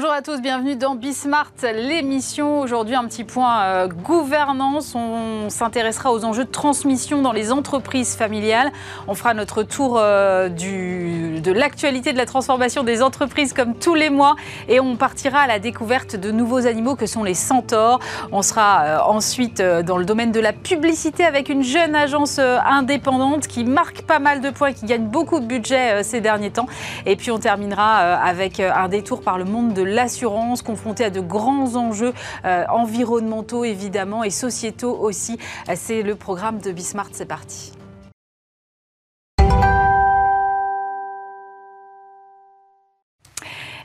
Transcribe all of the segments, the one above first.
Bonjour à tous, bienvenue dans Bismart, l'émission. Aujourd'hui, un petit point euh, gouvernance. On s'intéressera aux enjeux de transmission dans les entreprises familiales. On fera notre tour euh, du, de l'actualité de la transformation des entreprises comme tous les mois. Et on partira à la découverte de nouveaux animaux que sont les centaures. On sera euh, ensuite dans le domaine de la publicité avec une jeune agence indépendante qui marque pas mal de points, qui gagne beaucoup de budget ces derniers temps. Et puis on terminera avec un détour par le monde de l'assurance, confronté à de grands enjeux euh, environnementaux évidemment et sociétaux aussi. C'est le programme de Bismart, c'est parti.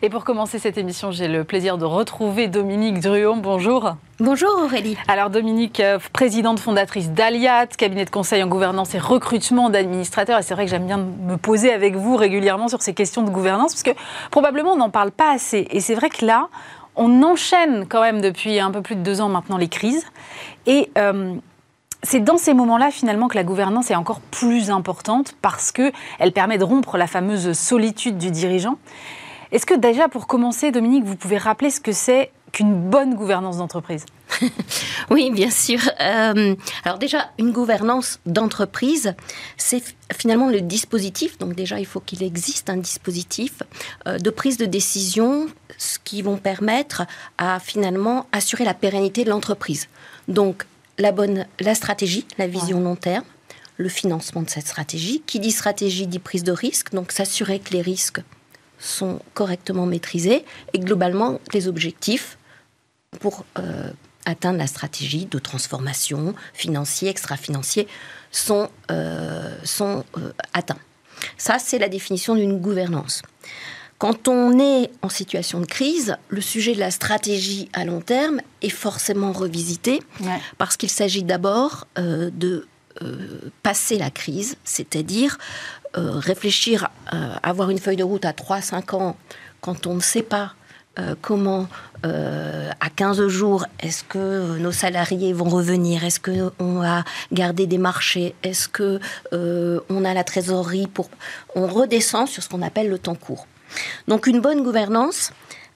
Et pour commencer cette émission, j'ai le plaisir de retrouver Dominique Druon. Bonjour. Bonjour Aurélie. Alors Dominique, euh, présidente fondatrice d'Aliat, cabinet de conseil en gouvernance et recrutement d'administrateurs. Et c'est vrai que j'aime bien me poser avec vous régulièrement sur ces questions de gouvernance, parce que probablement on n'en parle pas assez. Et c'est vrai que là, on enchaîne quand même depuis un peu plus de deux ans maintenant les crises. Et euh, c'est dans ces moments-là finalement que la gouvernance est encore plus importante parce qu'elle permet de rompre la fameuse solitude du dirigeant. Est-ce que déjà, pour commencer, Dominique, vous pouvez rappeler ce que c'est qu'une bonne gouvernance d'entreprise? Oui, bien sûr. Euh, alors déjà, une gouvernance d'entreprise, c'est finalement le dispositif. Donc déjà, il faut qu'il existe un dispositif euh, de prise de décision qui vont permettre à finalement assurer la pérennité de l'entreprise. Donc la bonne, la stratégie, la vision long terme, le financement de cette stratégie. Qui dit stratégie dit prise de risque, donc s'assurer que les risques sont correctement maîtrisés et globalement les objectifs pour euh, atteindre la stratégie de transformation financier, extra-financier sont, euh, sont euh, atteints. Ça, c'est la définition d'une gouvernance. Quand on est en situation de crise, le sujet de la stratégie à long terme est forcément revisité parce qu'il s'agit d'abord de passer la crise, c'est-à-dire euh, réfléchir, euh, avoir une feuille de route à 3-5 ans quand on ne sait pas euh, comment, à 15 jours, est-ce que nos salariés vont revenir? Est-ce qu'on va garder des marchés? Est-ce qu'on on a la trésorerie pour... On redescend sur ce qu'on appelle le temps court. Donc une bonne gouvernance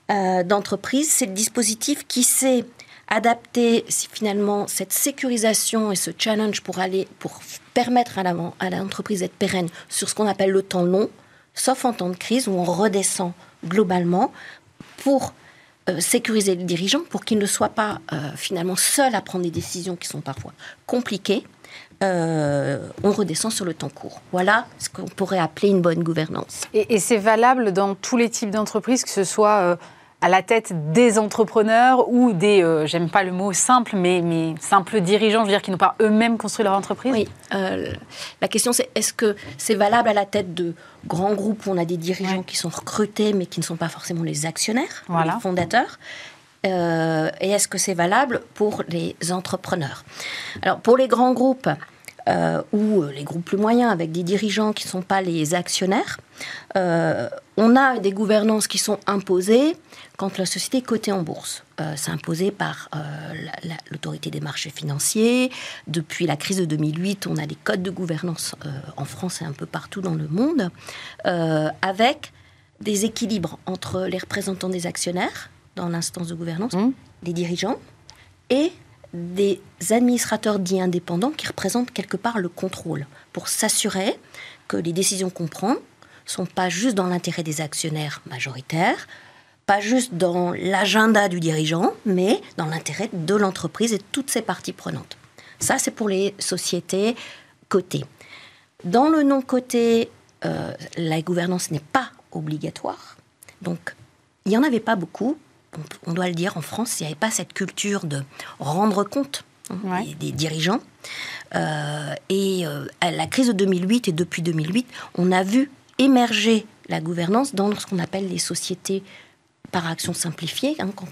d'entreprise, c'est le dispositif qui sait adapter finalement cette sécurisation et ce challenge pour aller pour permettre à l'entreprise d'être pérenne sur ce qu'on appelle le temps long, sauf en temps de crise où on redescend globalement pour euh, sécuriser le dirigeant, pour qu'il ne soit pas euh, finalement seul à prendre des décisions qui sont parfois compliquées. Euh, on redescend sur le temps court. Voilà ce qu'on pourrait appeler une bonne gouvernance. Et c'est valable dans tous les types d'entreprises, que ce soit à la tête des entrepreneurs ou des, euh, j'aime pas le mot simple, mais, mais simples dirigeants, je veux dire, qui n'ont pas eux-mêmes construit leur entreprise? Oui. Euh, la question, c'est est-ce que c'est valable à la tête de grands groupes où on a des dirigeants qui sont recrutés, mais qui ne sont pas forcément les actionnaires, les fondateurs? Euh, Et est-ce que c'est valable pour les entrepreneurs? Alors, pour les grands groupes, ou les groupes plus moyens avec des dirigeants qui ne sont pas les actionnaires, on a des gouvernances qui sont imposées quand la société est cotée en bourse. Euh, c'est imposé par euh, l'autorité des marchés financiers. Depuis la crise de 2008, on a des codes de gouvernance euh, en France et un peu partout dans le monde, avec des équilibres entre les représentants des actionnaires dans l'instance de gouvernance, mmh. des dirigeants, et des administrateurs dits indépendants qui représentent quelque part le contrôle, pour s'assurer que les décisions qu'on prend sont pas juste dans l'intérêt des actionnaires majoritaires, pas juste dans l'agenda du dirigeant, mais dans l'intérêt de l'entreprise et de toutes ses parties prenantes. Ça, c'est pour les sociétés cotées. Dans le non coté, euh, la gouvernance n'est pas obligatoire. Donc, il n'y en avait pas beaucoup. On, doit le dire, en France, il n'y avait pas cette culture de rendre compte des, dirigeants. Euh, et euh, à la crise de 2008 et depuis 2008, on a vu émerger la gouvernance dans ce qu'on appelle les sociétés par action simplifiée. Hein, quand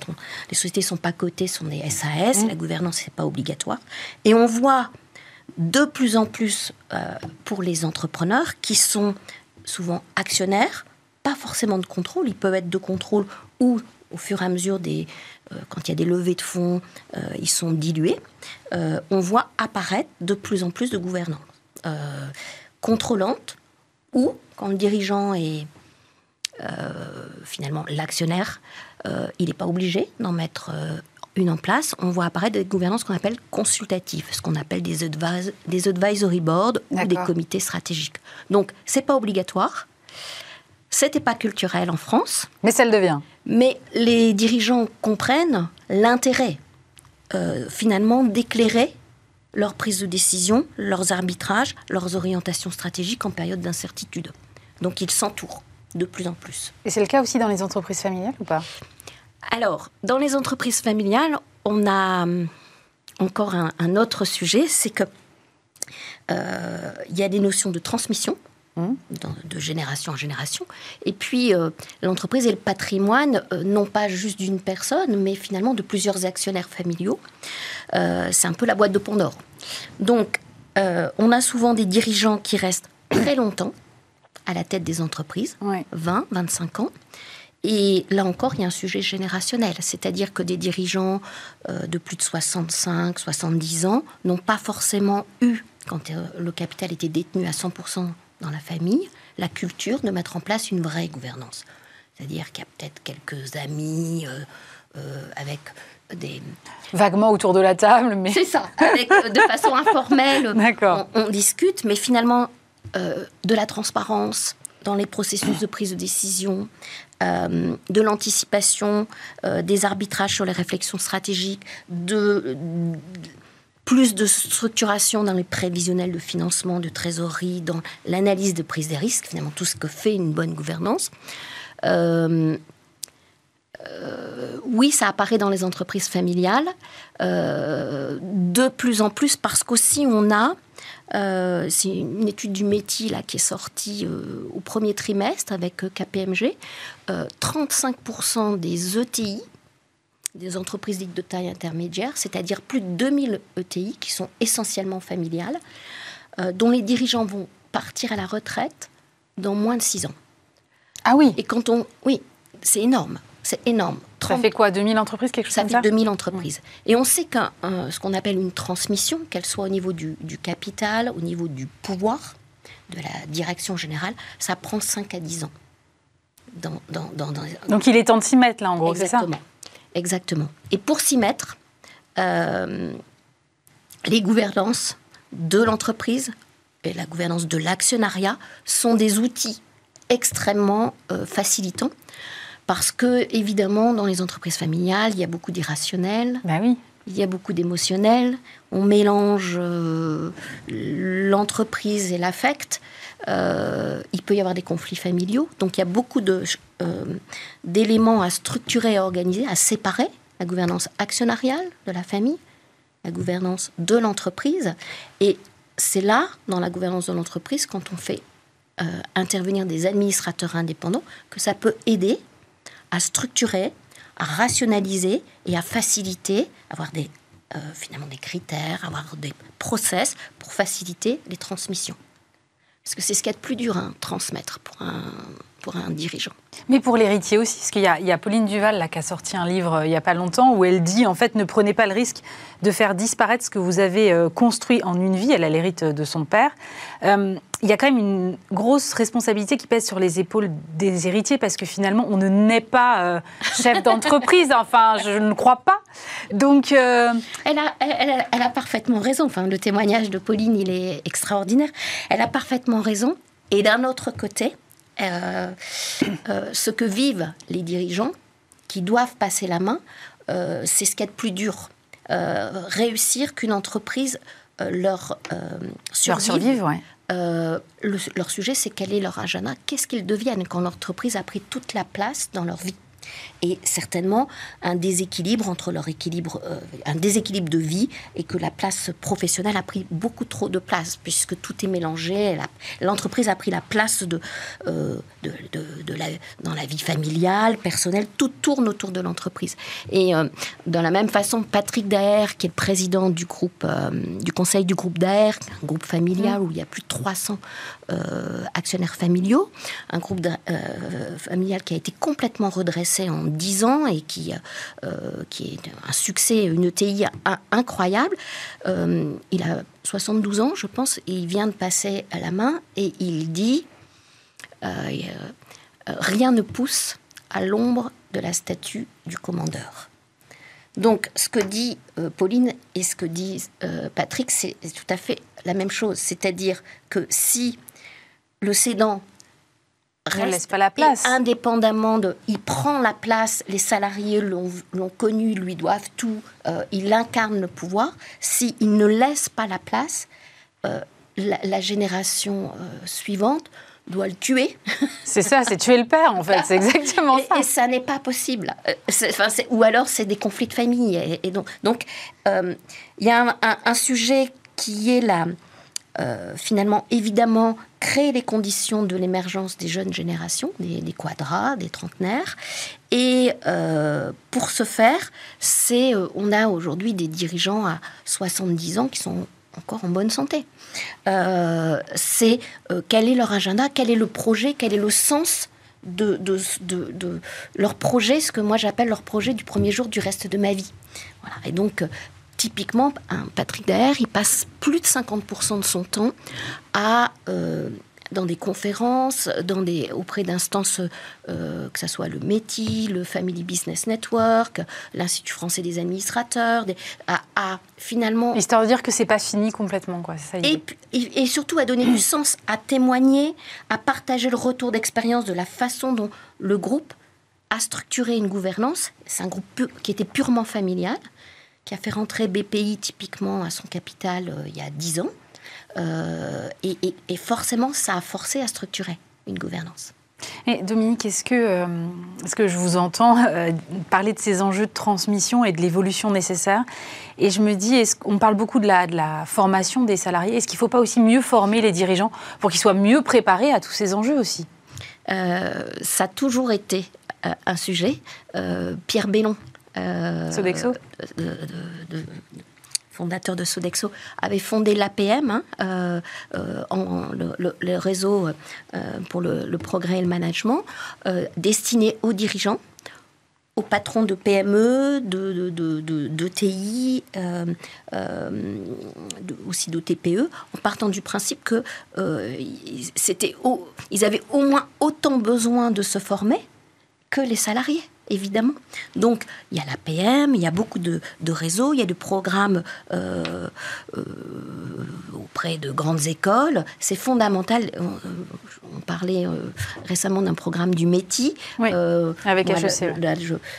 les sociétés ne sont pas cotées, sont des SAS, mmh. la gouvernance n'est pas obligatoire. Et on voit de plus en plus euh, pour les entrepreneurs qui sont souvent actionnaires, pas forcément de contrôle, ils peuvent être de contrôle ou au fur et à mesure des, euh, quand il y a des levées de fonds, euh, ils sont dilués. on voit apparaître de plus en plus de gouvernance contrôlante ou quand le dirigeant est euh, finalement l'actionnaire il n'est pas obligé d'en mettre une en place, on voit apparaître des gouvernances qu'on appelle consultatives, ce qu'on appelle des, des advisory boards ou des comités stratégiques. Donc, c'est pas obligatoire. C'était pas culturel en France. Mais ça le devient. Mais les dirigeants comprennent l'intérêt, euh, finalement, d'éclairer leur prise de décision, leurs arbitrages, leurs orientations stratégiques en période d'incertitude. Donc, ils s'entourent de plus en plus. Et c'est le cas aussi dans les entreprises familiales ou pas? Alors, dans les entreprises familiales, on a hum, encore un, autre sujet, c'est que euh, il y a des notions de transmission. Hum. de génération en génération. Et puis, euh, l'entreprise et le patrimoine, euh, non pas juste d'une personne, mais finalement de plusieurs actionnaires familiaux. c'est un peu la boîte de Pandore. Donc, on a souvent des dirigeants qui restent très longtemps à la tête des entreprises, 20, 25 ans. Et là encore, il y a un sujet générationnel, c'est-à-dire que des dirigeants euh, de plus de 65, 70 ans n'ont pas forcément eu, quand euh, le capital était détenu à 100% dans la famille, la culture de mettre en place une vraie gouvernance. C'est-à-dire qu'il y a peut-être quelques amis euh, avec des... Vaguement autour de la table, mais... C'est ça, avec, de façon informelle, on, on, discute, mais finalement, de la transparence, dans les processus de prise de décision, euh, de l'anticipation, euh, des arbitrages sur les réflexions stratégiques, de, plus de structuration dans les prévisionnels de financement, de trésorerie, dans l'analyse de prise des risques, finalement tout ce que fait une bonne gouvernance. Euh, oui, ça apparaît dans les entreprises familiales de plus en plus parce qu'aussi on a euh, c'est une étude du métier là, qui est sortie euh, au premier trimestre avec euh, KPMG. 35% des ETI, des entreprises dites de taille intermédiaire, c'est-à-dire plus de 2000 ETI qui sont essentiellement familiales, dont les dirigeants vont partir à la retraite dans moins de 6 ans. Ah oui Et quand on... Oui, c'est énorme. C'est énorme. Ça fait quoi 2000 entreprises, quelque chose ça comme ça fait 2000 entreprises. Et on sait qu'un ce qu'on appelle une transmission, qu'elle soit au niveau du, capital, au niveau du pouvoir, de la direction générale, ça prend 5 à 10 ans. Dans, Donc il est temps de s'y mettre, là, en gros, c'est ça Exactement. Et pour s'y mettre, euh, les gouvernances de l'entreprise et la gouvernance de l'actionnariat sont des outils extrêmement euh, facilitants parce que, évidemment, dans les entreprises familiales, il y a beaucoup d'irrationnel. Ben oui. Il y a beaucoup d'émotionnel. On mélange euh, l'entreprise et l'affect. Euh, il peut y avoir des conflits familiaux. Donc il y a beaucoup euh, d'éléments à structurer à organiser, à séparer. La gouvernance actionnariale de la famille, la gouvernance de l'entreprise. Et c'est là, dans la gouvernance de l'entreprise, quand on fait intervenir des administrateurs indépendants, que ça peut aider à structurer, à rationaliser et à faciliter, avoir euh, finalement des critères, avoir des process pour faciliter les transmissions. Parce que c'est ce qu'il y a de plus dur à transmettre pour un, pour un dirigeant. Mais pour l'héritier aussi, parce qu'il y, y, a Pauline Duval là, qui a sorti un livre euh, il n'y a pas longtemps où elle dit en fait ne prenez pas le risque de faire disparaître ce que vous avez euh, construit en une vie. Elle a l'hérite de son père. Euh, il y a quand même une grosse responsabilité qui pèse sur les épaules des héritiers parce que finalement on ne naît pas chef d'entreprise. enfin, je ne crois pas. Donc, elle, a, elle, elle, a, parfaitement raison. Enfin, le témoignage de Pauline, il est extraordinaire. Elle a parfaitement raison. Et d'un autre côté, euh, euh, ce que vivent les dirigeants qui doivent passer la main, euh, c'est ce qui est de plus dur. réussir qu'une entreprise leur survive. Leur, leur sujet, c'est quel est leur agenda, qu'est-ce qu'ils deviennent quand l'entreprise a pris toute la place dans leur vie? Et certainement un déséquilibre entre leur équilibre, euh, un déséquilibre de vie et que la place professionnelle a pris beaucoup trop de place puisque tout est mélangé. L'entreprise a pris la place de, euh, de, la, dans la vie familiale, personnelle, tout tourne autour de l'entreprise. Et euh, de la même façon, Patrick Daher, qui est le président du groupe, du conseil du groupe Daher, un groupe familial mmh. où il y a plus de 300 actionnaires familiaux, un groupe familial qui a été complètement redressé en 10 ans et qui, euh, qui est un succès, une ETI incroyable. Euh, il a 72 ans, je pense, et il vient de passer à la main et il dit euh, rien ne pousse à l'ombre de la statue du commandeur. Donc, ce que dit euh, Pauline et ce que dit euh, Patrick, c'est tout à fait la même chose. C'est-à-dire que si le cédant reste pas la place. indépendamment de... Il prend la place, les salariés l'ont connu, lui doivent tout, euh, il incarne le pouvoir. S'il ne laisse pas la place, la, génération suivante doit le tuer. C'est ça, c'est tuer le père en fait, c'est exactement ça. Et ça n'est pas possible. Euh, enfin, ou alors c'est des conflits de famille. Et, donc, donc euh, il y a un, sujet qui est là, euh, finalement, évidemment, créer les conditions de l'émergence des jeunes générations, des, des quadras, des trentenaires. Et pour ce faire, c'est, on a aujourd'hui des dirigeants à 70 ans qui sont encore en bonne santé. Euh, c'est euh, quel est leur agenda, quel est le projet, quel est le sens de, de, leur projet, ce que moi j'appelle leur projet du premier jour du reste de ma vie. Voilà. Et donc, euh, typiquement, un Patrick Daher, il passe plus de 50% de son temps à dans des conférences, dans des, auprès d'instances, euh, que ce soit le METI, le Family Business Network, l'Institut français des administrateurs, à, finalement... Histoire de dire que c'est pas fini complètement, quoi. Ça et, et, surtout à donner du sens, à témoigner, à partager le retour d'expérience de la façon dont le groupe a structuré une gouvernance. C'est un groupe qui était purement familial, qui a fait rentrer BPI typiquement à son capital euh, il y a 10 ans. Euh, et, forcément, ça a forcé à structurer une gouvernance. Et Dominique, est-ce que, euh, est-ce que je vous entends euh, parler de ces enjeux de transmission et de l'évolution nécessaire? Et je me dis, est-ce qu'on parle beaucoup de la, de la formation des salariés? Est-ce qu'il ne faut pas aussi mieux former les dirigeants pour qu'ils soient mieux préparés à tous ces enjeux aussi? Ça a toujours été un sujet. Pierre Bellon. Sodexo fondateur de Sodexo, avait fondé l'APM, hein, euh, euh, le, réseau euh, pour le, progrès et le management, destiné aux dirigeants, aux patrons de PME, de, de, de, TI, aussi de TPE, en partant du principe que c'était, ils avaient au moins autant besoin de se former que les salariés évidemment. Donc, il y a la PM, il y a beaucoup de, réseaux, il y a des programmes euh, euh, auprès de grandes écoles. C'est fondamental. On, parlait euh, récemment d'un programme du METI. avec HEC.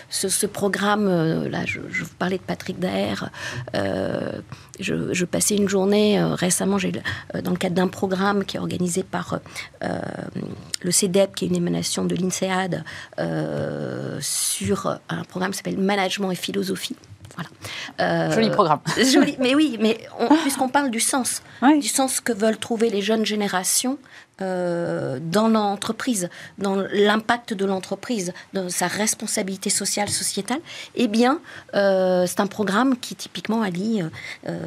ce, programme, là, je, vous parlais de Patrick Daher. Je, passais une journée récemment dans le cadre d'un programme qui est organisé par le CEDEP, qui est une émanation de l'INSEAD sur un programme qui s'appelle Management et philosophie. Voilà. Euh, joli programme. Joli, mais oui, mais puisqu'on parle du sens, du sens que veulent trouver les jeunes générations euh, dans l'entreprise, dans l'impact de l'entreprise, dans sa responsabilité sociale, sociétale, eh bien, euh, c'est un programme qui typiquement allie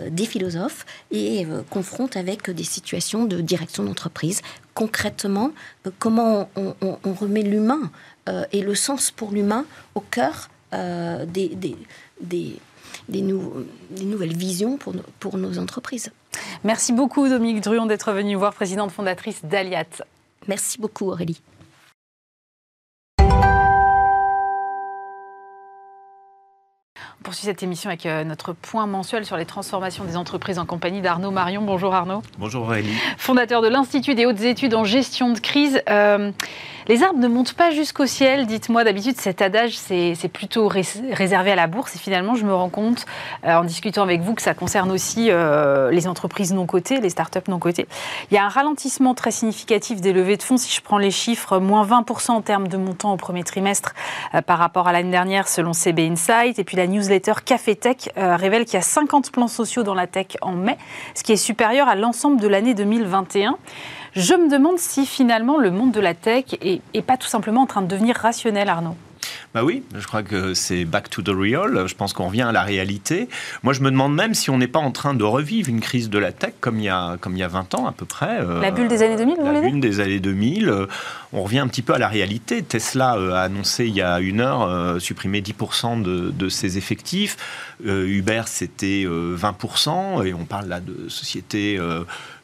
des philosophes et confronte avec des situations de direction d'entreprise. Concrètement, comment on remet l'humain et le sens pour l'humain au cœur des, des, des, des, nouvelles visions pour, pour nos entreprises. Merci beaucoup Dominique Druon d'être venue voir, présidente fondatrice d'Aliat. Merci beaucoup Aurélie. On poursuit cette émission avec euh, notre point mensuel sur les transformations des entreprises en compagnie d'Arnaud Marion. Bonjour Arnaud. Bonjour Aurélie. Fondateur de l'Institut des hautes études en gestion de crise. Euh, les arbres ne montent pas jusqu'au ciel. Dites-moi, d'habitude, cet adage, c'est plutôt réservé à la bourse. Et finalement, je me rends compte, euh, en discutant avec vous, que ça concerne aussi les entreprises non cotées, les startups non cotées. Il y a un ralentissement très significatif des levées de fonds. Si je prends les chiffres, moins 20% en termes de montant au premier trimestre par rapport à l'année dernière, selon CB Insight. Et puis la news Café Tech euh, révèle qu'il y a 50 plans sociaux dans la tech en mai, ce qui est supérieur à l'ensemble de l'année 2021. Je me demande si finalement le monde de la tech est, est pas tout simplement en train de devenir rationnel, Arnaud. Bah oui, je crois que c'est back to the real. Je pense qu'on revient à la réalité. Moi, je me demande même si on n'est pas en train de revivre une crise de la tech comme il y a, comme il y a 20 ans à peu près. Euh, la bulle des années 2000, vous La bulle des années 2000. Euh, on revient un petit peu à la réalité. Tesla euh, a annoncé il y a une heure supprimer 10% de, de, ses effectifs. Uber, c'était 20%. Et on parle là de sociétés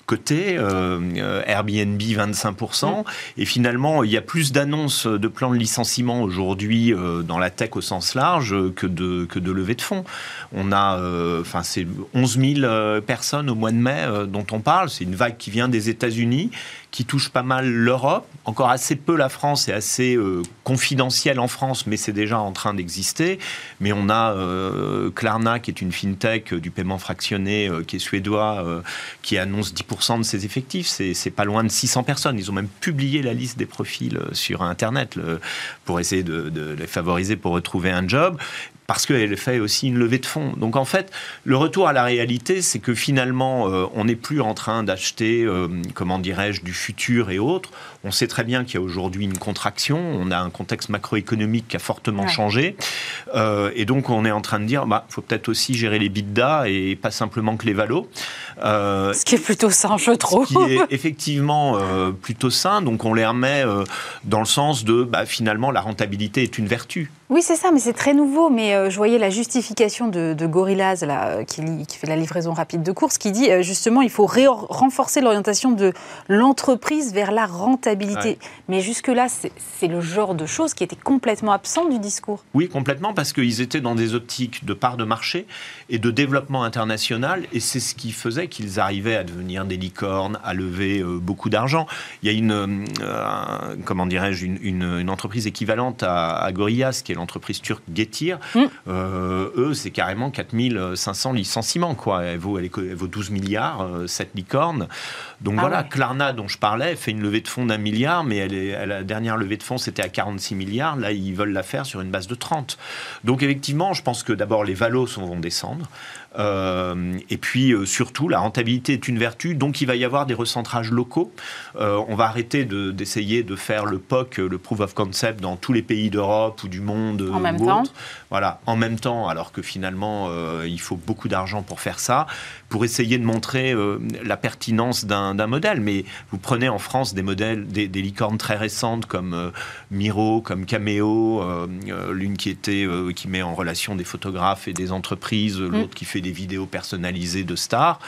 côté, Airbnb 25%, mm. et finalement il y a plus d'annonces de plans de licenciement aujourd'hui dans la tech au sens large que de, que de levée de fonds. On a, enfin c'est 11 000 personnes au mois de mai dont on parle, c'est une vague qui vient des États-Unis, qui touche pas mal l'Europe, encore assez peu la France et assez euh, confidentiel en France, mais c'est déjà en train d'exister. Mais on a euh, Klarna, qui est une fintech euh, du paiement fractionné, qui est suédois, qui annonce 10% de ses effectifs. C'est pas loin de 600 personnes. Ils ont même publié la liste des profils sur Internet pour essayer de les favoriser pour retrouver un job parce qu'elle fait aussi une levée de fonds. Donc en fait, le retour à la réalité, c'est que finalement, euh, on n'est plus en train d'acheter, euh, comment dirais-je, du futur et autres. On sait très bien qu'il y a aujourd'hui une contraction, on a un contexte macroéconomique qui a fortement changé, euh, et donc on est en train de dire, bah, faut peut-être aussi gérer les bidas et pas simplement que les valos. Ce qui est plutôt sain, je trouve. Ce qui est effectivement plutôt sain, donc on les remet dans le sens de, bah, finalement, la rentabilité est une vertu. Oui, c'est ça, mais c'est très nouveau. Mais euh, je voyais la justification de, de Gorillaz, là, euh, qui, qui, fait la livraison rapide de courses, qui dit euh, justement il faut renforcer l'orientation de l'entreprise vers la rentabilité. Mais jusque-là, c'est le genre de choses qui était complètement absent du discours. Oui, complètement, parce qu'ils étaient dans des optiques de part de marché et de développement international, et c'est ce qui faisait qu'ils arrivaient à devenir des licornes, à lever beaucoup d'argent. Il y a une, comment dirais-je, une, une, entreprise équivalente à, à Gorillaz qui est l'entreprise turque Getir, mm. euh, eux, c'est carrément 4500 licenciements. Quoi. Elle, vaut, elle, vaut 12 milliards, cette licorne. Donc ah voilà, Klarna, dont je parlais, fait une levée de fonds d'un milliard, mais elle est, la dernière levée de fonds, c'était à 46 milliards. Là, ils veulent la faire sur une base de 30. Donc effectivement, je pense que d'abord, les valos vont descendre. Euh, et puis euh, surtout, la rentabilité est une vertu, donc il va y avoir des recentrages locaux. Euh, on va arrêter d'essayer de, faire le POC, le Proof of Concept, dans tous les pays d'Europe ou du monde. En même temps. Voilà, en même temps, alors que finalement, il faut beaucoup d'argent pour faire ça, pour essayer de montrer la pertinence d'un modèle. Mais vous prenez en France des modèles, des, licornes très récentes comme Miro, comme Cameo, l'une qui était qui met en relation des photographes et des entreprises, mm. l'autre qui fait des vidéos personnalisées de stars.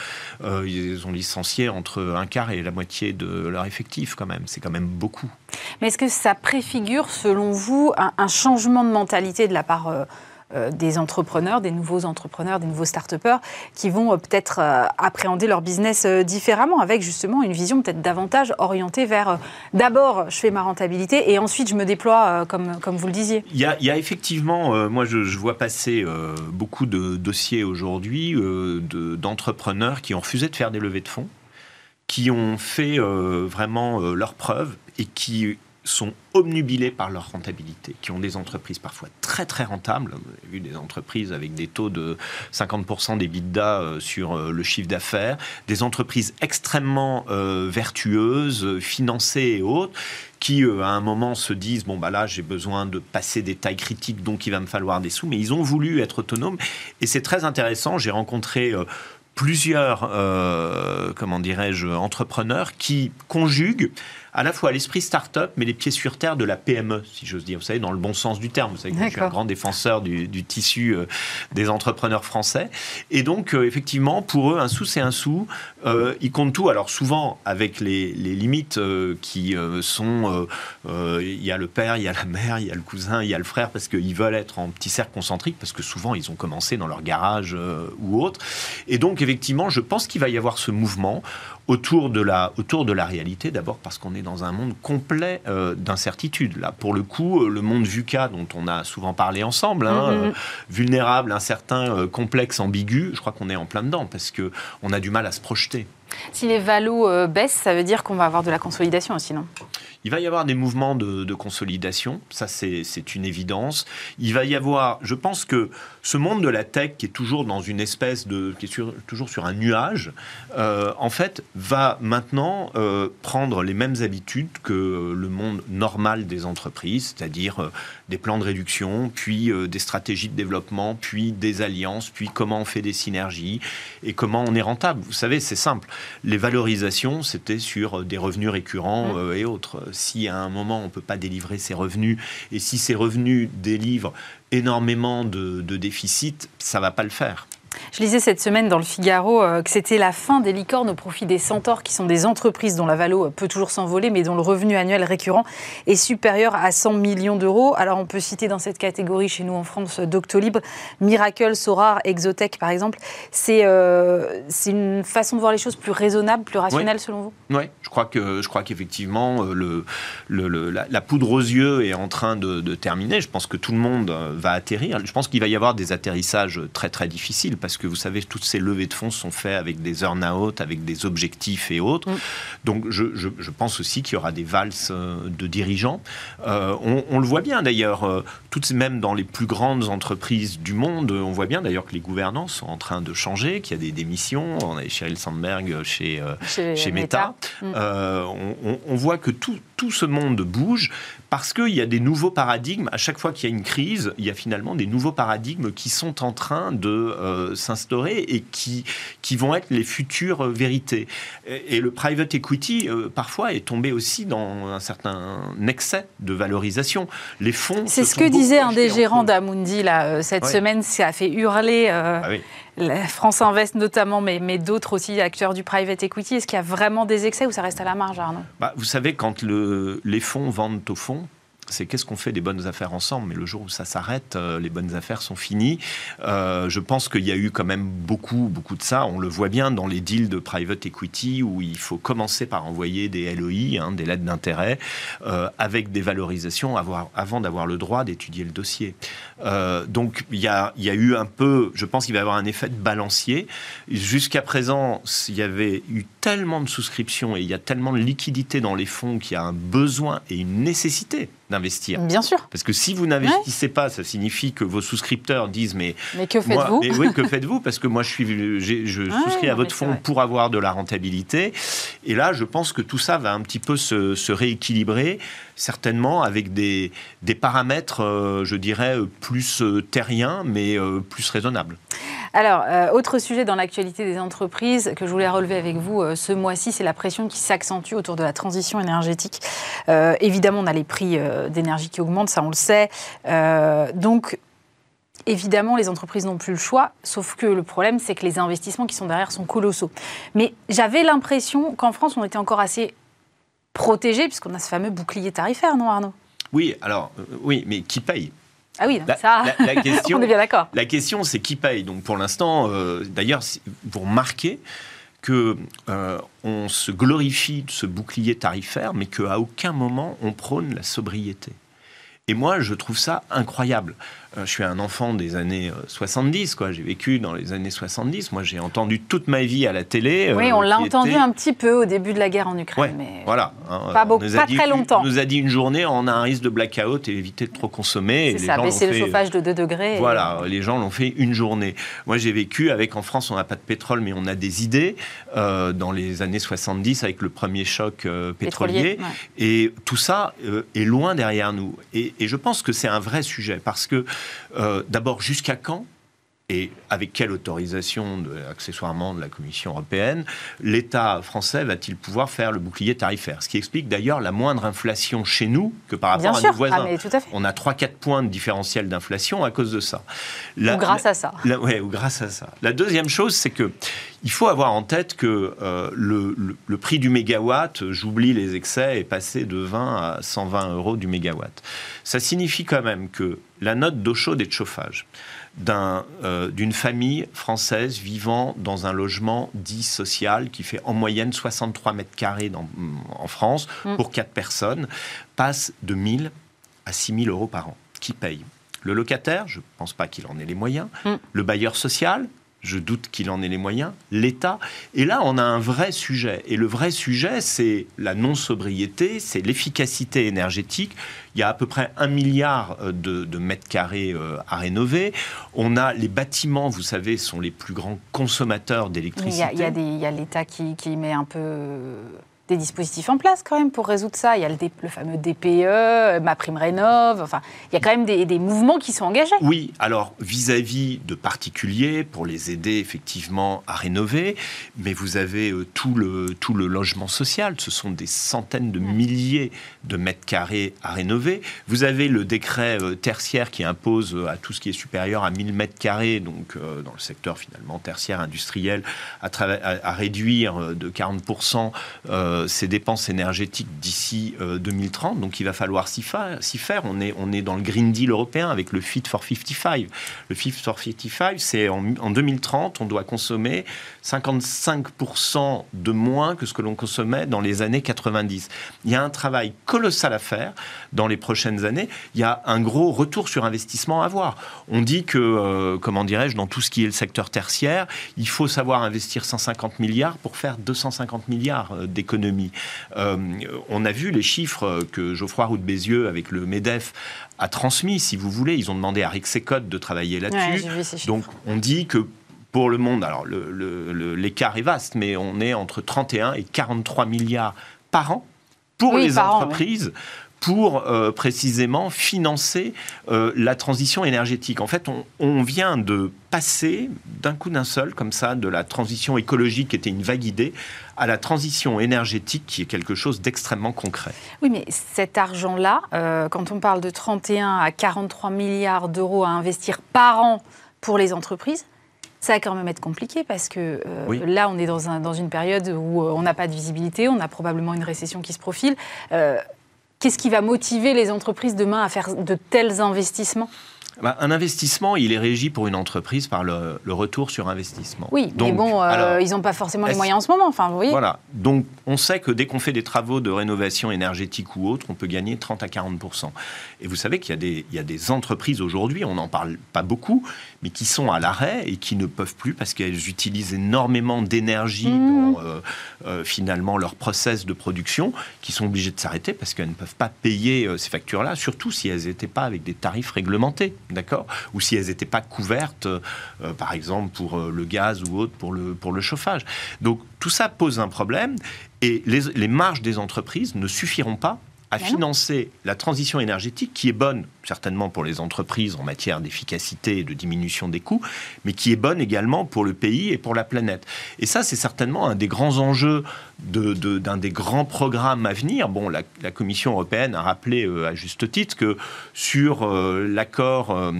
Euh, ils ont licencié entre un quart et la moitié de leur effectif quand même. C'est quand même beaucoup. Mais est-ce que ça préfigure, selon vous, un, changement de mentalité de la part euh, des entrepreneurs, des nouveaux entrepreneurs, des nouveaux start-upers qui vont euh, peut-être euh, appréhender leur business différemment, avec justement une vision peut-être davantage orientée vers d'abord je fais ma rentabilité et ensuite je me déploie comme, comme vous le disiez. Il y a, effectivement, moi je, vois passer beaucoup de dossiers aujourd'hui d'entrepreneurs qui ont refusé de faire des levées de fonds, qui ont fait vraiment leurs preuves et qui sont obnubilés par leur rentabilité, qui ont des entreprises parfois très très rentables. Vous avez vu des entreprises avec des taux de 50% des bidas euh, sur euh, le chiffre d'affaires, des entreprises extrêmement euh, vertueuses, financées et autres, qui à un moment se disent bon bah là j'ai besoin de passer des tailles critiques donc il va me falloir des sous. Mais ils ont voulu être autonomes. Et c'est très intéressant. J'ai rencontré plusieurs comment dirais-je entrepreneurs qui conjuguent à la fois l'esprit start-up, mais les pieds sur terre de la PME, si j'ose dire. Vous savez, dans le bon sens du terme. Vous savez que je suis un grand défenseur du, tissu euh, des entrepreneurs français. Et donc, euh, effectivement, pour eux, un sou, c'est un sou. Euh, ils comptent tout. Alors, souvent, avec les, limites qui sont il y a le père, il y a la mère, il y a le cousin, il y a le frère, parce qu'ils veulent être en petit cercle concentrique, parce que souvent, ils ont commencé dans leur garage ou autre. Et donc, effectivement, je pense qu'il va y avoir ce mouvement autour de la, autour de la réalité, d'abord parce qu'on est dans un monde complet euh, d'incertitude. Là, pour le coup, euh, le monde VUCA, dont on a souvent parlé ensemble, hein, mm-hmm. euh, vulnérable, incertain, complexe, ambigu, je crois qu'on est en plein dedans, parce qu'on a du mal à se projeter. Si les valos baissent, ça veut dire qu'on va avoir de la consolidation aussi, non? Il va y avoir des mouvements de, consolidation, ça c'est une évidence. Il va y avoir, je pense que ce monde de la tech qui est toujours dans une espèce de, qui est toujours sur un nuage, euh, en fait, va maintenant euh, prendre les mêmes habitudes que le monde normal des entreprises, c'est-à-dire euh, des plans de réduction, puis des stratégies de développement, puis des alliances, puis comment on fait des synergies et comment on est rentable. Vous savez, c'est simple. Les valorisations, c'était sur des revenus récurrents mmh. et autres si à un moment on ne peut pas délivrer ses revenus, et si ces revenus délivrent énormément de, de déficit, ça ne va pas le faire. Je lisais cette semaine dans le Figaro euh, que c'était la fin des licornes au profit des centaures, qui sont des entreprises dont la valo peut toujours s'envoler, mais dont le revenu annuel récurrent est supérieur à 100 millions d'euros. Alors on peut citer dans cette catégorie chez nous en France Doctolib, Miracle, Sorar, Exotech par exemple. C'est euh, une façon de voir les choses plus raisonnable, plus rationnelle selon vous? Oui, je crois que je crois qu'effectivement euh, le, le, la, poudre aux yeux est en train de, de, terminer. Je pense que tout le monde va atterrir. Je pense qu'il va y avoir des atterrissages très très difficiles parce que vous savez, toutes ces levées de fonds sont faites avec des earn-out, avec des objectifs et autres. Mm. Donc je, je, pense aussi qu'il y aura des valses euh, de dirigeants. Euh, on, le voit bien d'ailleurs, euh, toutes même dans les plus grandes entreprises du monde, on voit bien d'ailleurs que les gouvernances sont en train de changer, qu'il y a des démissions. On a Sheryl Sandberg chez, chez, Meta. Mm. On, on, voit que tout, tout ce monde bouge parce qu'il y a des nouveaux paradigmes. À chaque fois qu'il y a une crise, il y a finalement des nouveaux paradigmes qui sont en train de euh, s'instaurer et qui, qui vont être les futures vérités. Et, le private equity, euh, parfois, est tombé aussi dans un certain excès de valorisation. Les fonds. C'est ce que disait un des gérants d'Amundi là, euh, cette semaine. Ça a fait hurler. Ah France Invest notamment, mais, d'autres aussi acteurs du private equity. Est-ce qu'il y a vraiment des excès ou ça reste à la marge, Arnaud? Bah, Vous savez, quand le, les fonds vendent au fond, c'est qu'est-ce qu'on fait des bonnes affaires ensemble. Mais le jour où ça s'arrête, euh, les bonnes affaires sont finies. Euh, je pense qu'il y a eu quand même beaucoup, beaucoup de ça. On le voit bien dans les deals de private equity où il faut commencer par envoyer des LOI, hein, des lettres d'intérêt, euh, avec des valorisations avant d'avoir le droit d'étudier le dossier. donc il y, a, y a eu un peu, je pense qu'il va y avoir un effet de balancier. Jusqu'à présent, il y avait eu tellement de souscriptions et il y a tellement de liquidités dans les fonds qu'il y a un besoin et une nécessité d'investir. Bien sûr. Parce que si vous n'investissez pas, ça signifie que vos souscripteurs disent mais mais que faites-vous Oui, que faites-vous? Parce que moi je suis je souscris à votre fonds pour avoir de la rentabilité. Et là, je pense que tout ça va un petit peu se, se rééquilibrer, certainement avec des des paramètres, euh, je dirais plus euh, terriens, mais euh, plus raisonnables. Alors, autre sujet dans l'actualité des entreprises que je voulais relever avec vous ce mois-ci, c'est la pression qui s'accentue autour de la transition énergétique. évidemment, on a les prix euh, d'énergie qui augmente, ça on le sait. Euh, donc, évidemment, les entreprises n'ont plus le choix, sauf que le problème, c'est que les investissements qui sont derrière sont colossaux. Mais j'avais l'impression qu'en France, on était encore assez protégé, puisqu'on a ce fameux bouclier tarifaire, non Arnaud? Oui, alors, euh, oui, mais qui paye? Ah oui, ça, la, question, on est bien d'accord. La question, c'est qui paye? Donc pour l'instant, d'ailleurs, vous remarquez que euh, on se glorifie de ce bouclier tarifaire, mais qu'à aucun moment on prône la sobriété. Et moi, je trouve ça incroyable. Euh, je suis un enfant des années 70, euh, quoi. J'ai vécu dans les années 70. Moi, j'ai entendu toute ma vie à la télé. Oui, on l'a entendu un petit peu au début de la guerre en Ukraine, mais voilà. Hein, pas, beaucoup, pas très longtemps. On nous a dit une journée, on a un risque de blackout et éviter de trop consommer. C'est ça, baisser le chauffage de 2 degrés. Voilà, les gens l'ont fait une journée. Moi, j'ai vécu avec, en France, on n'a pas de pétrole, mais on a des idées euh, dans les années 70 avec le premier choc pétrolier. Et tout ça est loin derrière nous. Et, et je pense que c'est un vrai sujet parce que euh, d'abord, jusqu'à quand et avec quelle autorisation, accessoirement, de la Commission européenne, l'État français va-t-il pouvoir faire le bouclier tarifaire? Ce qui explique d'ailleurs la moindre inflation chez nous que par rapport à nos voisins. Ah, On a 3-4 points de différentiel d'inflation à cause de ça. ou grâce à ça. Oui, ou grâce à ça. La deuxième chose, c'est que il faut avoir en tête que euh, le, le, prix du mégawatt, j'oublie les excès, est passé de 20 à 120 euros du mégawatt. Ça signifie quand même que la note d'eau chaude et de chauffage euh, d'une famille française vivant dans un logement dit social qui fait en moyenne 63 mètres carrés en France mm. pour 4 personnes passe de 1000 à 6000 euros par an. Qui paye? Le locataire, je ne pense pas qu'il en ait les moyens. Mm. Le bailleur social, je doute qu'il en ait les moyens, l'État. Et là, on a un vrai sujet. Et le vrai sujet, c'est la non-sobriété, c'est l'efficacité énergétique. Il y a à peu près un milliard euh, de, mètres carrés euh, à rénover. On a les bâtiments, vous savez, sont les plus grands consommateurs d'électricité. Il y a, l'État qui, met un peu des dispositifs en place quand même pour résoudre ça. Il y a le, fameux DPE, ma prime rénov. Enfin, il y a quand même des, mouvements qui sont engagés. Oui, alors vis-à-vis de particuliers, pour les aider effectivement à rénover, mais vous avez euh, tout, le, tout le logement social. Ce sont des centaines de milliers de mètres carrés à rénover. Vous avez le décret euh, tertiaire qui impose euh, à tout ce qui est supérieur à 1000 mètres carrés, donc dans le secteur finalement tertiaire industriel, à, à réduire de 40% euh, ces dépenses énergétiques d'ici 2030. Euh, Donc il va falloir s'y faire. On est, on est dans le Green Deal européen avec le Fit for 55. Le Fit for 55, c'est en, en 2030, on doit consommer 55% de moins que ce que l'on consommait dans les années 90. Il y a un travail colossal à faire dans les prochaines années. Il y a un gros retour sur investissement à avoir. On dit que, euh, comment dirais-je, dans tout ce qui est le secteur tertiaire, il faut savoir investir 150 milliards pour faire 250 milliards d'économies euh, on a vu les chiffres que Geoffroy Roux de Bézieux, avec le MEDEF, a transmis, si vous voulez. Ils ont demandé à Rixecode de travailler là-dessus. Donc, on dit que pour le monde, alors l'écart est vaste, mais on est entre 31 et 43 milliards par an pour les entreprises pour euh, précisément financer euh, la transition énergétique. En fait, on, vient de passer d'un coup d'un seul, comme ça, de la transition écologique qui était une vague idée, à la transition énergétique qui est quelque chose d'extrêmement concret. Oui, mais cet argent-là, euh, quand on parle de 31 à 43 milliards d'euros à investir par an pour les entreprises, ça va quand même être compliqué parce que là, on est dans, un, dans, une période où on n'a pas de visibilité, on a probablement une récession qui se profile. Qu'est-ce qui va motiver les entreprises demain à faire de tels investissements? Bah, un investissement, il est régi pour une entreprise par le, retour sur investissement. Oui, mais bon, euh, ils n'ont pas forcément les moyens en ce moment. Enfin, vous voyez. Voilà. Donc, on sait que dès qu'on fait des travaux de rénovation énergétique ou autre, on peut gagner 30 à 40% Et vous savez qu'il y, y, a des entreprises aujourd'hui, on n'en parle pas beaucoup, mais qui sont à l'arrêt et qui ne peuvent plus parce qu'elles utilisent énormément d'énergie mmh. dans euh, euh, finalement leur process de production, qui sont obligées de s'arrêter parce qu'elles ne peuvent pas payer ces factures-là, surtout si elles n'étaient pas avec des tarifs réglementés, d'accord Ou si elles n'étaient pas couvertes, par exemple pour le gaz ou autre, pour le, pour le chauffage. Donc tout ça pose un problème et les, les marges des entreprises ne suffiront pas à financer la transition énergétique qui est bonne certainement pour les entreprises en matière d'efficacité et de diminution des coûts, mais qui est bonne également pour le pays et pour la planète. Et ça, c'est certainement un des grands enjeux d'un des grands programmes à venir. Bon, la, Commission européenne a rappelé euh, à juste titre que sur euh, l'accord euh,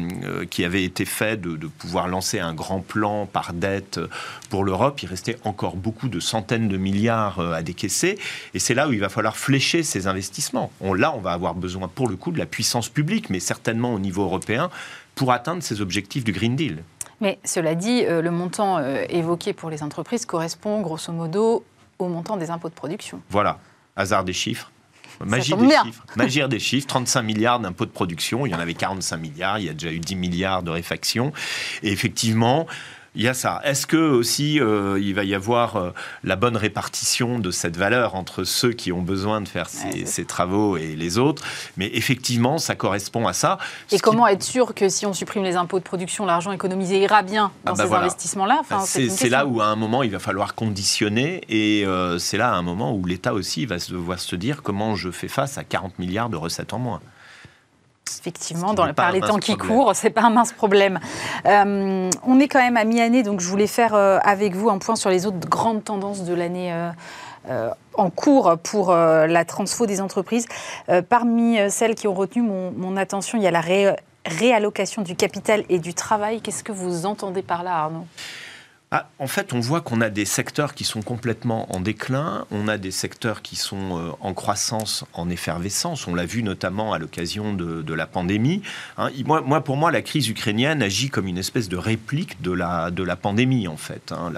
qui avait été fait de, pouvoir lancer un grand plan par dette pour l'Europe, il restait encore beaucoup de centaines de milliards à décaisser. Et c'est là où il va falloir flécher ces investissements. On, là, on va avoir besoin pour le coup de la puissance publique, mais certainement au niveau européen, pour atteindre ces objectifs du Green Deal. Mais cela dit, euh, le montant euh, évoqué pour les entreprises correspond grosso modo au montant des impôts de production. Voilà, hasard des chiffres. Magie des chiffres. Magie des chiffres. 35 milliards d'impôts de production. Il y en avait 45 milliards. Il y a déjà eu 10 milliards de réfaction. Et effectivement, il y a ça. Est-ce que aussi euh, il va y avoir euh, la bonne répartition de cette valeur entre ceux qui ont besoin de faire ces, travaux et les autres? Mais effectivement, ça correspond à ça. Et comment être sûr que si on supprime les impôts de production, l'argent économisé ira bien dans ah bah ces investissements-là? Enfin, C'est là où à un moment il va falloir conditionner et euh, c'est là à un moment où l'État aussi va devoir se dire comment je fais face à 40 milliards de recettes en moins effectivement, dans, par les temps qui courent, c'est pas un mince problème. Euh, on est quand même à mi-année, donc je voulais faire euh, avec vous un point sur les autres grandes tendances de l'année. Euh, en cours pour la transfo des entreprises. parmi celles qui ont retenu mon, attention, il y a la réallocation du capital et du travail. Qu'est-ce que vous entendez par là, Arnaud? Ah, en fait, on voit qu'on a des secteurs qui sont complètement en déclin, on a des secteurs qui sont euh, en croissance, en effervescence. On l'a vu notamment à l'occasion de, la pandémie. Hein. moi, pour moi, la crise ukrainienne agit comme une espèce de réplique de la, de la pandémie, en fait. Hein.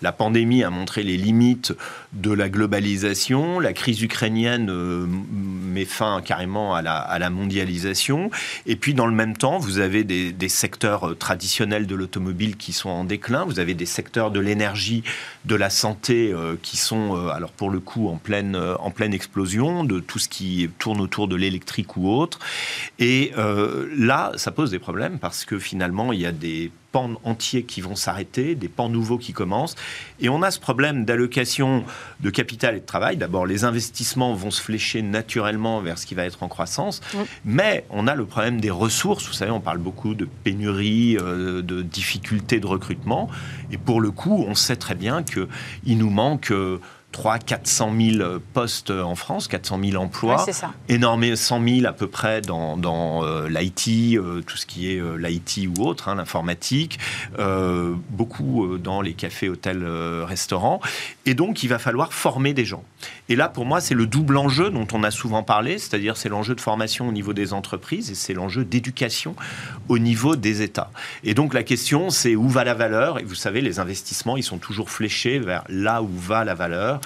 La, pandémie a montré les limites de la globalisation. La crise ukrainienne euh, met fin carrément à la, mondialisation. Et puis, dans le même temps, vous avez des, des secteurs euh, traditionnels de l'automobile qui sont en déclin. Vous avez des secteurs de l'énergie, de la santé euh, qui sont, euh, alors pour le coup, en pleine, euh, en pleine explosion, de tout ce qui tourne autour de l'électrique ou autre. Et là, ça pose des problèmes parce que finalement, il y a des pans entiers qui vont s'arrêter, des pans nouveaux qui commencent. Et on a ce problème d'allocation de capital et de travail. D'abord, les investissements vont se flécher naturellement vers ce qui va être en croissance, mais on a le problème des ressources. Vous savez, on parle beaucoup de pénurie, euh, de difficultés de recrutement. Et pour le coup, on sait très bien qu'il nous manque... Euh, 3 400 000 postes en France, 400 000 emplois, ouais, énormément 100 000 à peu près dans, dans euh, l'IT, euh, tout ce qui est euh, l'IT ou autre, hein, l'informatique, beaucoup dans les cafés, hôtels, restaurants, et donc il va falloir former des gens. Et là, pour moi, c'est le double enjeu dont on a souvent parlé, c'est-à-dire c'est l'enjeu de formation au niveau des entreprises et c'est l'enjeu d'éducation au niveau des États. Et donc la question, c'est où va la valeur? Et vous savez, les investissements, ils sont toujours fléchés vers là où va la valeur.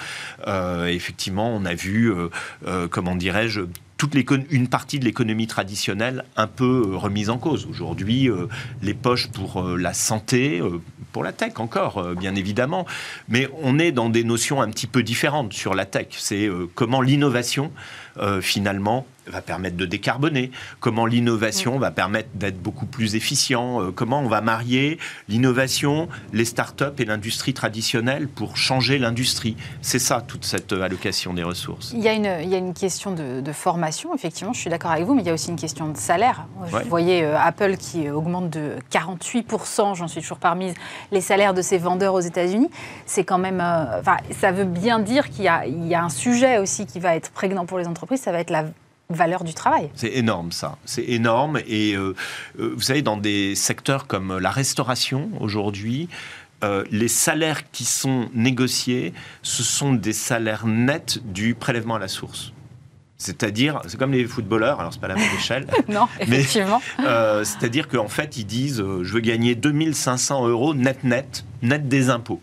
Euh, effectivement, on a vu, euh, euh, comment dirais-je, toute une partie de l'économie traditionnelle un peu remise en cause. Aujourd'hui, les poches pour la santé, pour la tech encore, bien évidemment, mais on est dans des notions un petit peu différentes sur la tech. C'est comment l'innovation, finalement, va permettre de décarboner, comment l'innovation va permettre d'être beaucoup plus efficient, euh, comment on va marier l'innovation, les start-up et l'industrie traditionnelle pour changer l'industrie. C'est ça, toute cette euh, allocation des ressources. Il y a une, il y a une question de, formation, effectivement, je suis d'accord avec vous, mais il y a aussi une question de salaire. Vous voyez euh, Apple qui augmente de 48%, j'en suis toujours parmi les salaires de ses vendeurs aux États-Unis. C'est quand même. enfin, ça veut bien dire qu'il y, y a un sujet aussi qui va être prégnant pour les entreprises, ça va être la valeur du travail. C'est énorme ça, c'est énorme. Et euh, euh, vous savez, dans des secteurs comme la restauration aujourd'hui, euh, les salaires qui sont négociés, ce sont des salaires nets du prélèvement à la source. C'est-à-dire, c'est comme les footballeurs, alors c'est pas la même échelle. non, effectivement. c'est-à-dire qu'en fait, ils disent, je veux gagner 2500 euros net net, net des impôts.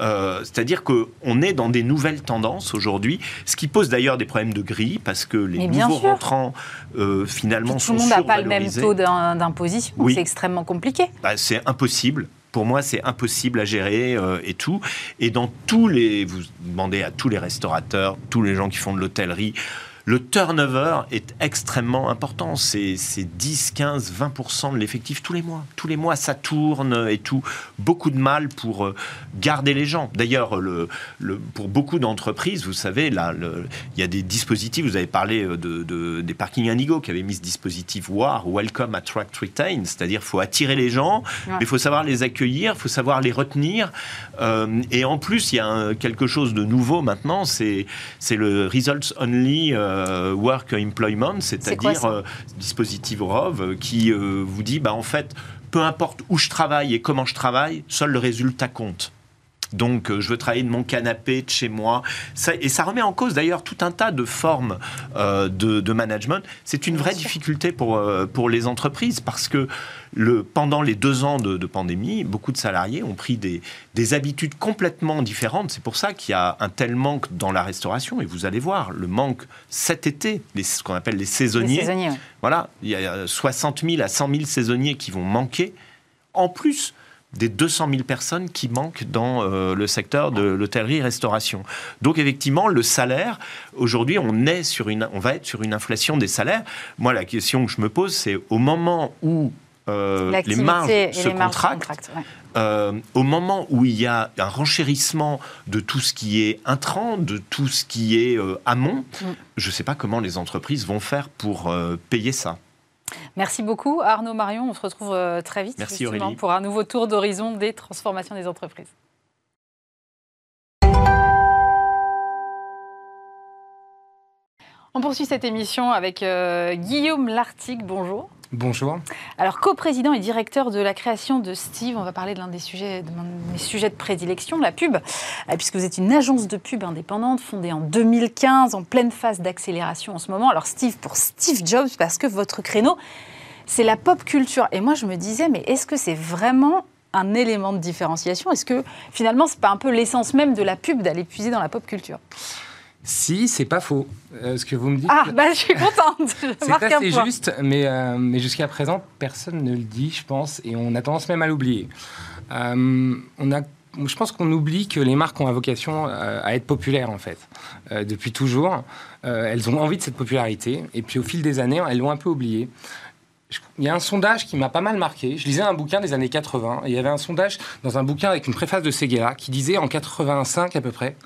Euh, c'est-à-dire qu'on est dans des nouvelles tendances aujourd'hui, ce qui pose d'ailleurs des problèmes de grille, parce que les nouveaux rentrants, euh, finalement, sont Tout le monde n'a pas le même taux d'imposition, c'est extrêmement compliqué. Bah, c'est impossible pour moi, c'est impossible à gérer euh, et tout. Et dans tous les, vous demandez à tous les restaurateurs, tous les gens qui font de l'hôtellerie, le turnover est extrêmement important. C'est 10, 15, 20% de l'effectif tous les mois. Tous les mois, ça tourne et tout. Beaucoup de mal pour euh, garder les gens. D'ailleurs, le, pour beaucoup d'entreprises, vous savez, là, il y a des dispositifs. Vous avez parlé euh, de, des parkings Indigo qui avaient mis ce dispositif WAR, Welcome, Attract, Retain. C'est-à-dire, il faut attirer les gens, mais il faut savoir les accueillir, il faut savoir les retenir. Euh, et en plus, il y a quelque chose de nouveau maintenant, c'est le Results Only. Euh, work Employment, c'est-à-dire euh, dispositif ROV euh, qui vous dit, bah, en fait, peu importe où je travaille et comment je travaille, seul le résultat compte. Donc, je veux travailler de mon canapé, de chez moi. et ça remet en cause d'ailleurs tout un tas de formes de, management. C'est une vraie difficulté pour, pour les entreprises parce que pendant les deux ans de, pandémie, beaucoup de salariés ont pris des, habitudes complètement différentes. C'est pour ça qu'il y a un tel manque dans la restauration. Et vous allez voir, le manque cet été, ce qu'on appelle les saisonniers. Voilà, il y a 60 000 à 100 000 saisonniers qui vont manquer. En plus, des 200 000 personnes qui manquent dans euh, le secteur de l'hôtellerie-restauration. Donc effectivement, le salaire, aujourd'hui, on, est sur une, on va être sur une inflation des salaires. Moi, la question que je me pose, c'est au moment où euh, les marges se contractent. Euh, au moment où il y a un renchérissement de tout ce qui est intrant, de tout ce qui est amont, mm. je ne sais pas comment les entreprises vont faire pour payer ça. Merci beaucoup Arnaud Marion. On se retrouve très vite Merci pour un nouveau tour d'horizon des transformations des entreprises. On poursuit cette émission avec Guillaume Lartigue. Bonjour. Bonjour. Alors, coprésident et directeur de la création de Steve, on va parler de l'un des sujets, de mes sujets de prédilection, la pub, euh, puisque vous êtes une agence de pub indépendante fondée en 2015, en pleine phase d'accélération en ce moment. Alors, Steve pour Steve Jobs, parce que votre créneau, c'est la pop culture. Et moi, je me disais, mais est-ce que c'est vraiment un élément de différenciation? Est-ce que finalement, c'est pas un peu l'essence même de la pub d'aller puiser dans la pop culture? Si, c'est pas faux. Euh, ce que vous me dites. Ah, bah, je suis contente. c'est assez juste, mais, euh, mais jusqu'à présent, personne ne le dit, je pense, et on a tendance même à l'oublier. Euh, on a je pense qu'on oublie que les marques ont vocation à être populaires en fait. depuis toujours, elles ont envie de cette popularité et puis au fil des années, elles l'ont un peu oublié. Il y a un sondage qui m'a pas mal marqué. Je lisais un bouquin des années 80. Et il y avait un sondage dans un bouquin avec une préface de Seguela qui disait en 85 à peu près,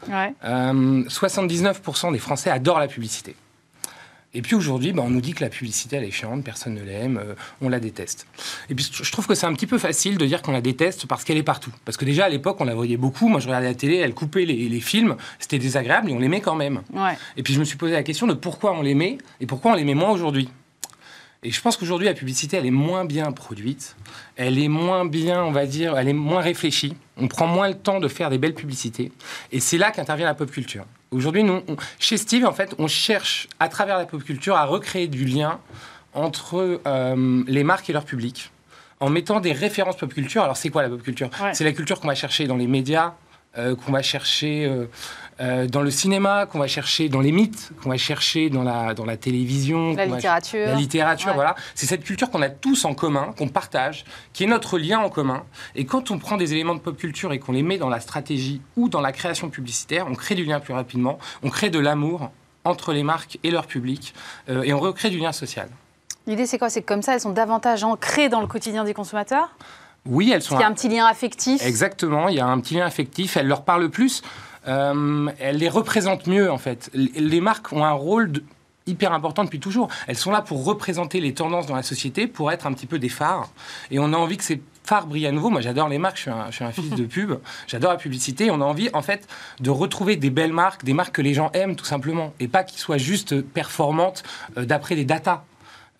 79% des Français adorent la publicité. Et puis aujourd'hui, bah, on nous dit que la publicité, elle est chiante, personne ne l'aime, euh, on la déteste. Et puis je trouve que c'est un petit peu facile de dire qu'on la déteste parce qu'elle est partout. Parce que déjà à l'époque, on la voyait beaucoup. Moi, je regardais la télé, elle coupait les, films, c'était désagréable et on l'aimait quand même. Et puis je me suis posé la question de pourquoi on l'aimait et pourquoi on l'aimait moins aujourd'hui. Et je pense qu'aujourd'hui, la publicité, elle est moins bien produite, elle est moins bien, on va dire, elle est moins réfléchie. On prend moins le temps de faire des belles publicités. Et c'est là qu'intervient la pop culture. Aujourd'hui, nous, chez Steve, en fait, on cherche, à travers la pop culture, à recréer du lien entre euh, les marques et leur public, en mettant des références pop culture. Alors, c'est quoi la pop culture? C'est la culture qu'on va chercher dans les médias, euh, qu'on va chercher euh, euh, dans le cinéma, qu'on va chercher dans les mythes, qu'on va chercher dans la, dans la télévision. La littérature. La littérature, voilà. C'est cette culture qu'on a tous en commun, qu'on partage, qui est notre lien en commun. Et quand on prend des éléments de pop culture et qu'on les met dans la stratégie ou dans la création publicitaire, on crée du lien plus rapidement, on crée de l'amour entre les marques et leur public, euh, et on recrée du lien social. L'idée, c'est quoi? C'est que comme ça, elles sont davantage ancrées dans le quotidien des consommateurs? Oui, elles sont. Il y a un petit lien affectif? Exactement, il y a un petit lien affectif. Elles leur parlent plus. Euh, elle les représente mieux en fait. Les marques ont un rôle hyper important depuis toujours. Elles sont là pour représenter les tendances dans la société, pour être un petit peu des phares. Et on a envie que ces phares brillent à nouveau. Moi, j'adore les marques. Je suis un, fils de pub. J'adore la publicité. On a envie, en fait, de retrouver des belles marques, des marques que les gens aiment, tout simplement, et pas qui soient juste performantes euh, d'après des datas.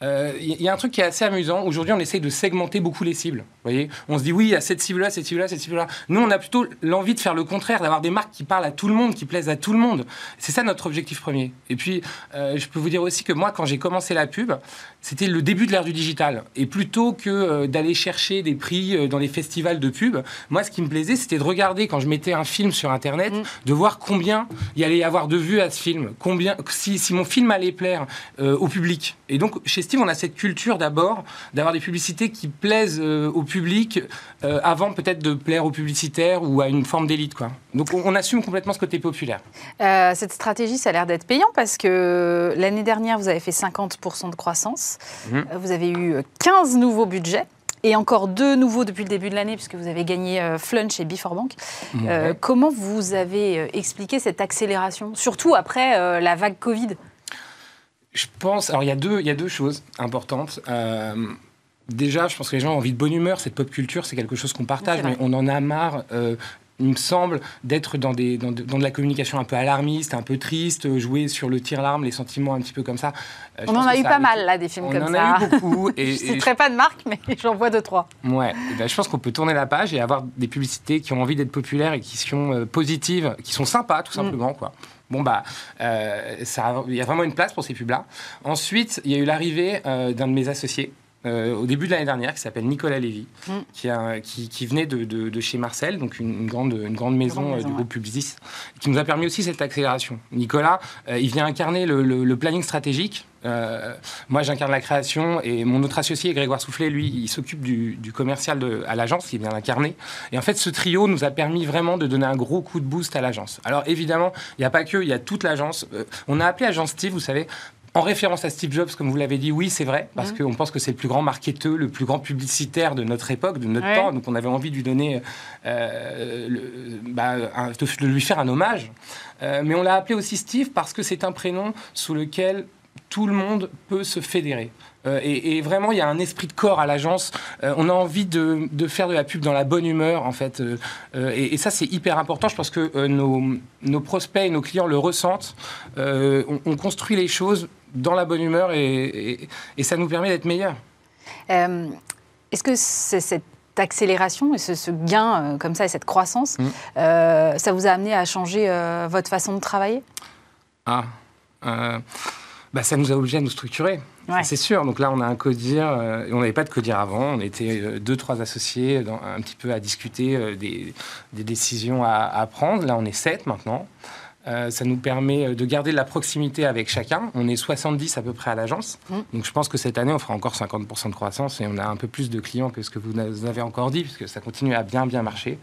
Il euh, y a un truc qui est assez amusant. Aujourd'hui, on essaye de segmenter beaucoup les cibles. Voyez on se dit oui, il y a cette cible-là, cette cible-là, cette cible-là. Nous, on a plutôt l'envie de faire le contraire, d'avoir des marques qui parlent à tout le monde, qui plaisent à tout le monde. C'est ça notre objectif premier. Et puis, euh, je peux vous dire aussi que moi, quand j'ai commencé la pub, c'était le début de l'ère du digital. Et plutôt que euh, d'aller chercher des prix dans les festivals de pub, moi, ce qui me plaisait, c'était de regarder quand je mettais un film sur Internet, mm. de voir combien il y allait y avoir de vues à ce film, combien, si, si mon film allait plaire au public. Et donc, chez on a cette culture d'abord d'avoir des publicités qui plaisent euh, au public euh, avant peut-être de plaire aux publicitaires ou à une forme d'élite. Quoi. Donc on, assume complètement ce côté populaire. Euh, cette stratégie, ça a l'air d'être payant parce que l'année dernière, vous avez fait 50% de croissance. Mhm. Vous avez eu 15 nouveaux budgets. Et encore deux nouveaux depuis le début de l'année, puisque vous avez gagné Flunch et Before Bank. comment vous avez expliqué cette accélération, surtout après la vague Covid? Je pense. Alors, il y, a deux, il y a deux choses importantes. Euh, déjà, je pense que les gens ont envie de bonne humeur. Cette pop culture, c'est quelque chose qu'on partage, mais on en a marre. Euh, il me semble d'être dans, des, dans, de, la communication un peu alarmiste, un peu triste, jouer sur le tir-larme, les sentiments un petit peu comme ça. Euh, on en a eu pas mal, là, des films comme ça. On en a eu beaucoup. Et, je ne citerai pas de marque, mais j'en vois deux, trois. Ouais, ben, je pense qu'on peut tourner la page et avoir des publicités qui ont envie d'être populaires et qui sont positives, qui sont sympas, tout mm. simplement, quoi. Bon, bah, euh, il y a vraiment une place pour ces pubs-là. Ensuite, il y a eu l'arrivée euh, d'un de mes associés. Euh, au début de l'année dernière, qui s'appelle Nicolas Lévy, mm. qui, a, qui, qui, venait de, de, chez Marcel, donc une, grande, une grande maison, du groupe Publicis, qui nous a permis aussi cette accélération. Nicolas, il vient incarner le, le planning stratégique euh, moi, j'incarne la création et mon autre associé, Grégoire Soufflet, lui, il s'occupe du, commercial de, à l'agence, qui vient d'incarner. Et en fait, ce trio nous a permis vraiment de donner un gros coup de boost à l'agence. Alors évidemment, il n'y a pas que, il y a toute l'agence. Euh, on a appelé agence Steve, vous savez, en référence à Steve Jobs, comme vous l'avez dit, oui, c'est vrai, parce mmh. qu'on pense que c'est le plus grand marketeur, le plus grand publicitaire de notre époque, de notre temps. Donc on avait envie de lui donner, euh, bah, de lui faire un hommage. mais on l'a appelé aussi Steve parce que c'est un prénom sous lequel tout le monde peut se fédérer. Euh, et, vraiment, il y a un esprit de corps à l'agence. Euh, on a envie de, faire de la pub dans la bonne humeur, en fait. Euh, et, ça, c'est hyper important. Je pense que nos, prospects et nos clients le ressentent. On, construit les choses dans la bonne humeur et, ça nous permet d'être meilleurs. Est-ce que cette accélération et ce, gain comme ça et cette croissance, mmh. ça vous a amené à changer votre façon de travailler? Ah bah, ça nous a obligé à nous structurer. C'est sûr. Donc là, on a un codir. Euh, on n'avait pas de codir avant. On était euh, deux, trois associés, un petit peu à discuter euh, des, décisions à, prendre. Là, on est sept maintenant. Euh, ça nous permet euh, de garder de la proximité avec chacun. On est 70 à peu près à l'agence. Mmh. Donc je pense que cette année, on fera encore 50% de croissance et on a un peu plus de clients que ce que vous avez encore dit, puisque ça continue à bien, bien marcher.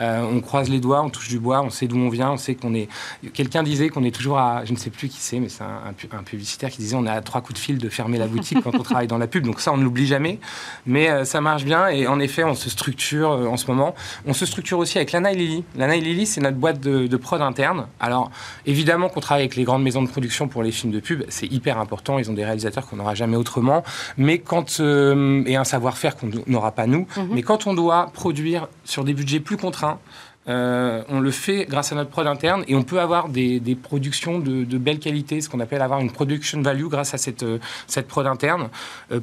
Euh, on croise les doigts, on touche du bois, on sait d'où on vient, on sait qu'on est. Quelqu'un disait qu'on est toujours à. Je ne sais plus qui c'est, mais c'est un, publicitaire qui disait on est à trois coups de fil de fermer la boutique quand on travaille dans la pub. Donc ça, on ne l'oublie jamais. Mais ça marche bien et en effet, on se structure en ce moment. On se structure aussi avec Lana et Lily. Lana et Lily, c'est notre boîte de, de prod interne. Alors, alors, évidemment qu'on travaille avec les grandes maisons de production pour les films de pub, c'est hyper important. Ils ont des réalisateurs qu'on n'aura jamais autrement. Mais quand. Euh, et un savoir-faire qu'on n'aura pas nous. Mhm. Mais quand on doit produire sur des budgets plus contraints, euh, on le fait grâce à notre prod interne et on peut avoir des, productions de, belle qualité, ce qu'on appelle avoir une production value grâce à cette, euh, cette prod interne,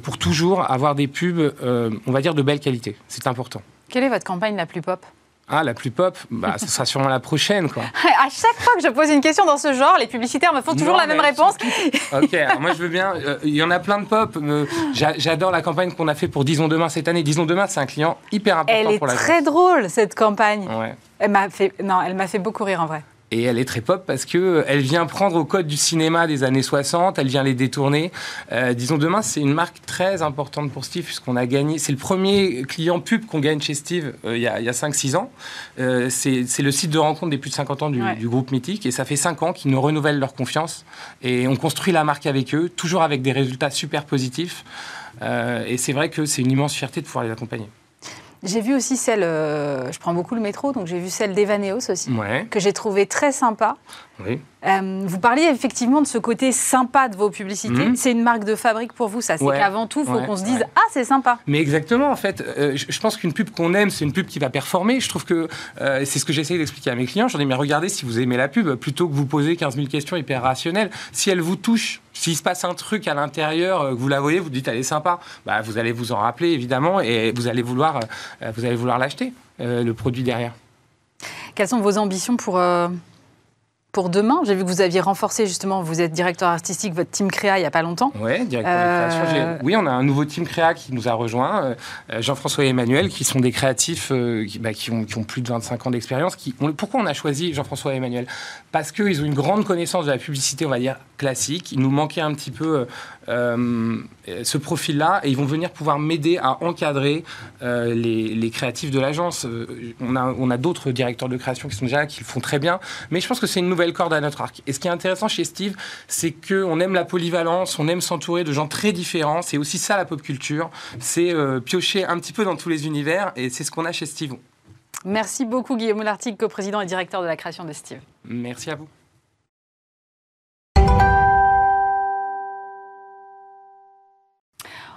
pour toujours avoir des pubs, on va dire, de belle qualité. C'est important. Quelle est votre campagne la plus pop? Ah, la plus pop, bah, ce sera sûrement la prochaine, quoi. à chaque fois que je pose une question dans ce genre, les publicitaires me font toujours la même réponse. ok, moi je veux bien. Euh, il y en a plein de pop. J'adore la campagne qu'on a fait pour Disons Demain cette année. Disons Demain, c'est un client hyper important pour la Elle est très drôle, cette campagne. Ouais. Elle m'a fait, non, elle m'a fait beaucoup rire en vrai. Et elle est très pop parce que euh, elle vient prendre au code du cinéma des années 60, elle vient les détourner. Euh, disons demain, c'est une marque très importante pour Steve puisqu'on a gagné. C'est le premier client pub qu'on gagne chez Steve euh, il y a, a 5-6 ans. c'est le site de rencontre des plus de 50 ans du, du groupe Mythique et ça fait 5 ans qu'ils nous renouvellent leur confiance et on construit la marque avec eux, toujours avec des résultats super positifs. et c'est vrai que c'est une immense fierté de pouvoir les accompagner. J'ai vu aussi celle, euh, je prends beaucoup le métro, donc j'ai vu celle d'Evaneos aussi, que j'ai trouvé très sympa. Oui. Euh, vous parliez effectivement de ce côté sympa de vos publicités. Mhm. C'est une marque de fabrique pour vous, ça. C'est qu'avant tout, il faut qu'on se dise Ah, c'est sympa. Mais exactement, en fait. Euh, je pense qu'une pub qu'on aime, c'est une pub qui va performer. Je trouve que c'est ce que j'essaie d'expliquer à mes clients. J'en ai mais regardez si vous aimez la pub, plutôt que vous poser 15 000 questions hyper rationnelles. Si elle vous touche, s'il se passe un truc à l'intérieur, que vous la voyez, vous dites elle est sympa, bah, vous allez vous en rappeler évidemment et vous allez vouloir, vous allez vouloir l'acheter, le produit derrière. Quelles sont vos ambitions pour, pour demain. J'ai vu que vous aviez renforcé justement, vous êtes directeur artistique, votre team créa il n'y a pas longtemps. Directeur euh... Oui, on a un nouveau team créa qui nous a rejoint, euh, Jean-François et Emmanuel, qui sont des créatifs euh, bah, qui, ont, qui, ont, plus de 25 ans d'expérience. Pourquoi on a choisi Jean-François et Emmanuel? Parce qu'ils ont une grande connaissance de la publicité, on va dire, classique. Il nous manquait un petit peu euh, ce profil-là et ils vont venir pouvoir m'aider à encadrer les, les, créatifs de l'agence. on a, on a d'autres directeurs de création qui sont déjà là, qui le font très bien, mais je pense que c'est une nouvelle corde à notre arc. Et ce qui est intéressant chez Steve, c'est qu'on aime la polyvalence, on aime s'entourer de gens très différents. C'est aussi ça la pop culture. C'est euh, piocher un petit peu dans tous les univers et c'est ce qu'on a chez Steve. Merci beaucoup Guillaume Lartigue, co-président et directeur de la création de Steve. Merci à vous.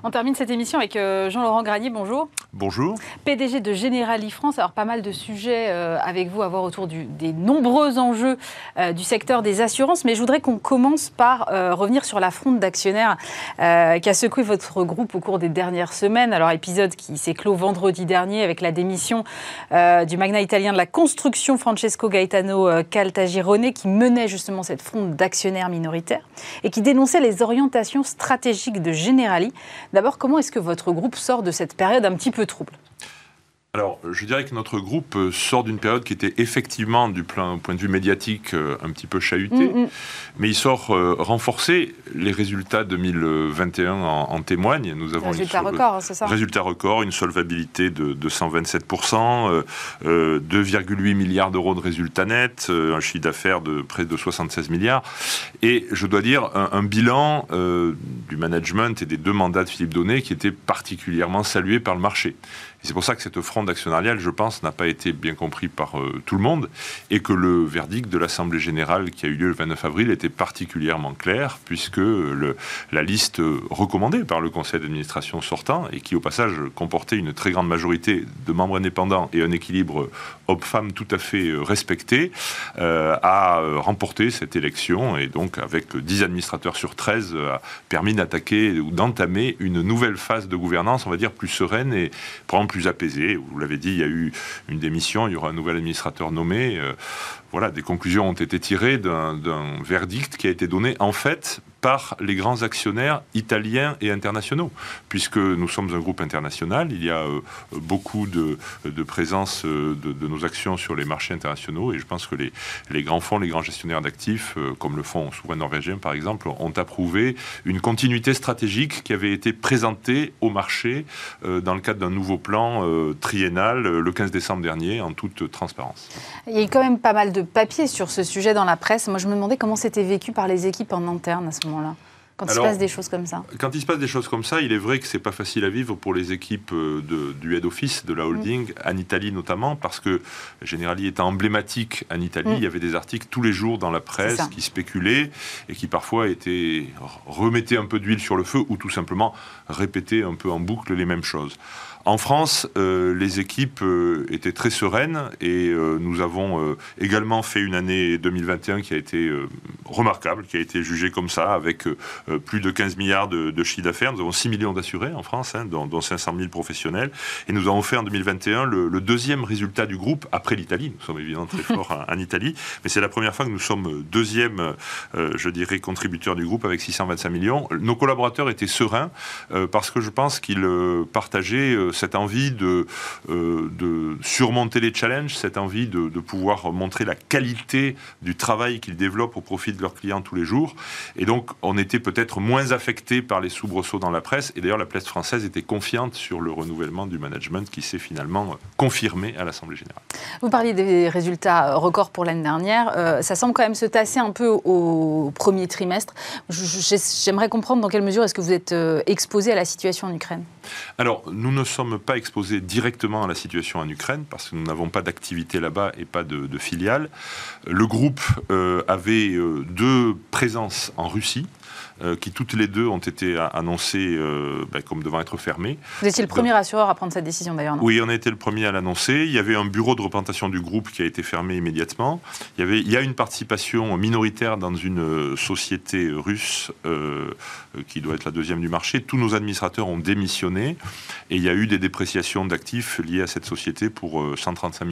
On termine cette émission avec euh, Jean-Laurent Granier. Bonjour. Bonjour. PDG de Generali France. Alors, pas mal de sujets euh, avec vous à voir autour des nombreux enjeux euh, du secteur des assurances. Mais je voudrais qu'on commence par revenir sur la fronde d'actionnaires qui a secoué votre groupe au cours des dernières semaines. Alors, épisode qui s'est clos vendredi dernier avec la démission du magnat italien de la construction Francesco Gaetano Caltagirone qui menait justement cette fronde d'actionnaires minoritaires et qui dénonçait les orientations stratégiques de Generali D'abord, comment est-ce que votre groupe sort de cette période un petit peu trouble? Alors, je dirais que notre groupe euh, sort d'une période qui était effectivement, du point de vue médiatique, euh, un petit peu chahutée, mm, mm. mais il sort euh, renforcé. Les résultats 2021 en, en témoignent. Nous avons résultat record, c'est ça? Résultat record, une solvabilité de, 127%, 2,8 milliards d'euros de résultats nets, un chiffre d'affaires de près de 76 milliards. Et je dois dire, un, bilan du management et des deux mandats de Philippe Donnet qui était particulièrement salué par le marché c'est pour ça que cette fronde actionnariale, je pense, n'a pas été bien compris par euh, tout le monde et que le verdict de l'Assemblée générale qui a eu lieu le 29 avril était particulièrement clair puisque la liste recommandée par le conseil d'administration sortant et qui au passage comportait une très grande majorité de membres indépendants et un équilibre homme-femme tout à fait euh, respecté, euh, a remporté cette élection et donc avec 10 administrateurs sur 13 a permis d'attaquer ou d'entamer une nouvelle phase de gouvernance, on va dire plus sereine et probablement plus apaisé. Vous l'avez dit, il y a eu une démission, il y aura un nouvel administrateur nommé. Voilà, des conclusions ont été tirées d'un verdict qui a été donné en fait par les grands actionnaires italiens et internationaux, puisque nous sommes un groupe international, il y a euh, beaucoup de, présence euh, de, nos actions sur les marchés internationaux, et je pense que les, grands fonds, les grands gestionnaires d'actifs, euh, comme le fonds souverain norvégien par exemple, ont approuvé une continuité stratégique qui avait été présentée au marché dans le cadre d'un nouveau plan triennal le 15 décembre dernier, en toute transparence. Il y a quand même pas mal de papiers sur ce sujet dans la presse. Moi, je me demandais comment c'était vécu par les équipes en interne à ce moment-là. Quand il se passe des choses comme ça Quand il se passe des choses comme ça, il est vrai que c'est pas facile à vivre pour les équipes euh, de, du head office, de la mm. holding, en Italie notamment, parce que Generali est emblématique en Italie. Mm. Il y avait des articles tous les jours dans la presse qui spéculaient et qui parfois étaient remettaient un peu d'huile sur le feu ou tout simplement répétaient un peu en boucle les mêmes choses. En France, euh, les équipes euh, étaient très sereines et euh, nous avons également fait une année 2021 qui a été remarquable, qui a été jugée comme ça, avec plus de 15 milliards de, de chiffre d'affaires. Nous avons 6 millions d'assurés en France, hein, dont, 500 000 professionnels. Et nous avons fait en 2021 le, deuxième résultat du groupe après l'Italie. Nous sommes évidemment très forts en, Italie, mais c'est la première fois que nous sommes deuxième, je dirais, contributeur du groupe avec 625 millions. Nos collaborateurs étaient sereins parce que je pense qu'ils partageaient cette envie de, euh, de surmonter les challenges, cette envie de, pouvoir montrer la qualité du travail qu'ils développent au profit de leurs clients tous les jours. Et donc, on était peut-être moins affecté par les soubresauts dans la presse. Et d'ailleurs, la presse française était confiante sur le renouvellement du management qui s'est finalement confirmé à l'Assemblée générale. Vous parliez des résultats records pour l'année dernière. Euh, ça semble quand même se tasser un peu au premier trimestre. J'aimerais comprendre dans quelle mesure est-ce que vous êtes euh, exposé à la situation en Ukraine? Alors, nous ne sommes pas exposés directement à la situation en Ukraine parce que nous n'avons pas d'activité là-bas et pas de, de filiale. Le groupe euh, avait euh, deux présences en Russie. Euh, qui toutes les deux ont été annoncées euh, ben, comme devant être fermées. Vous étiez le premier assureur à prendre cette décision d'ailleurs, Oui, on a été le premier à l'annoncer. Il y avait un bureau de représentation du groupe qui a été fermé immédiatement. Il y, avait, il y a une participation minoritaire dans une euh, société russe qui doit être la deuxième du marché. Tous nos administrateurs ont démissionné et il y a eu des dépréciations d'actifs liés à cette société pour 135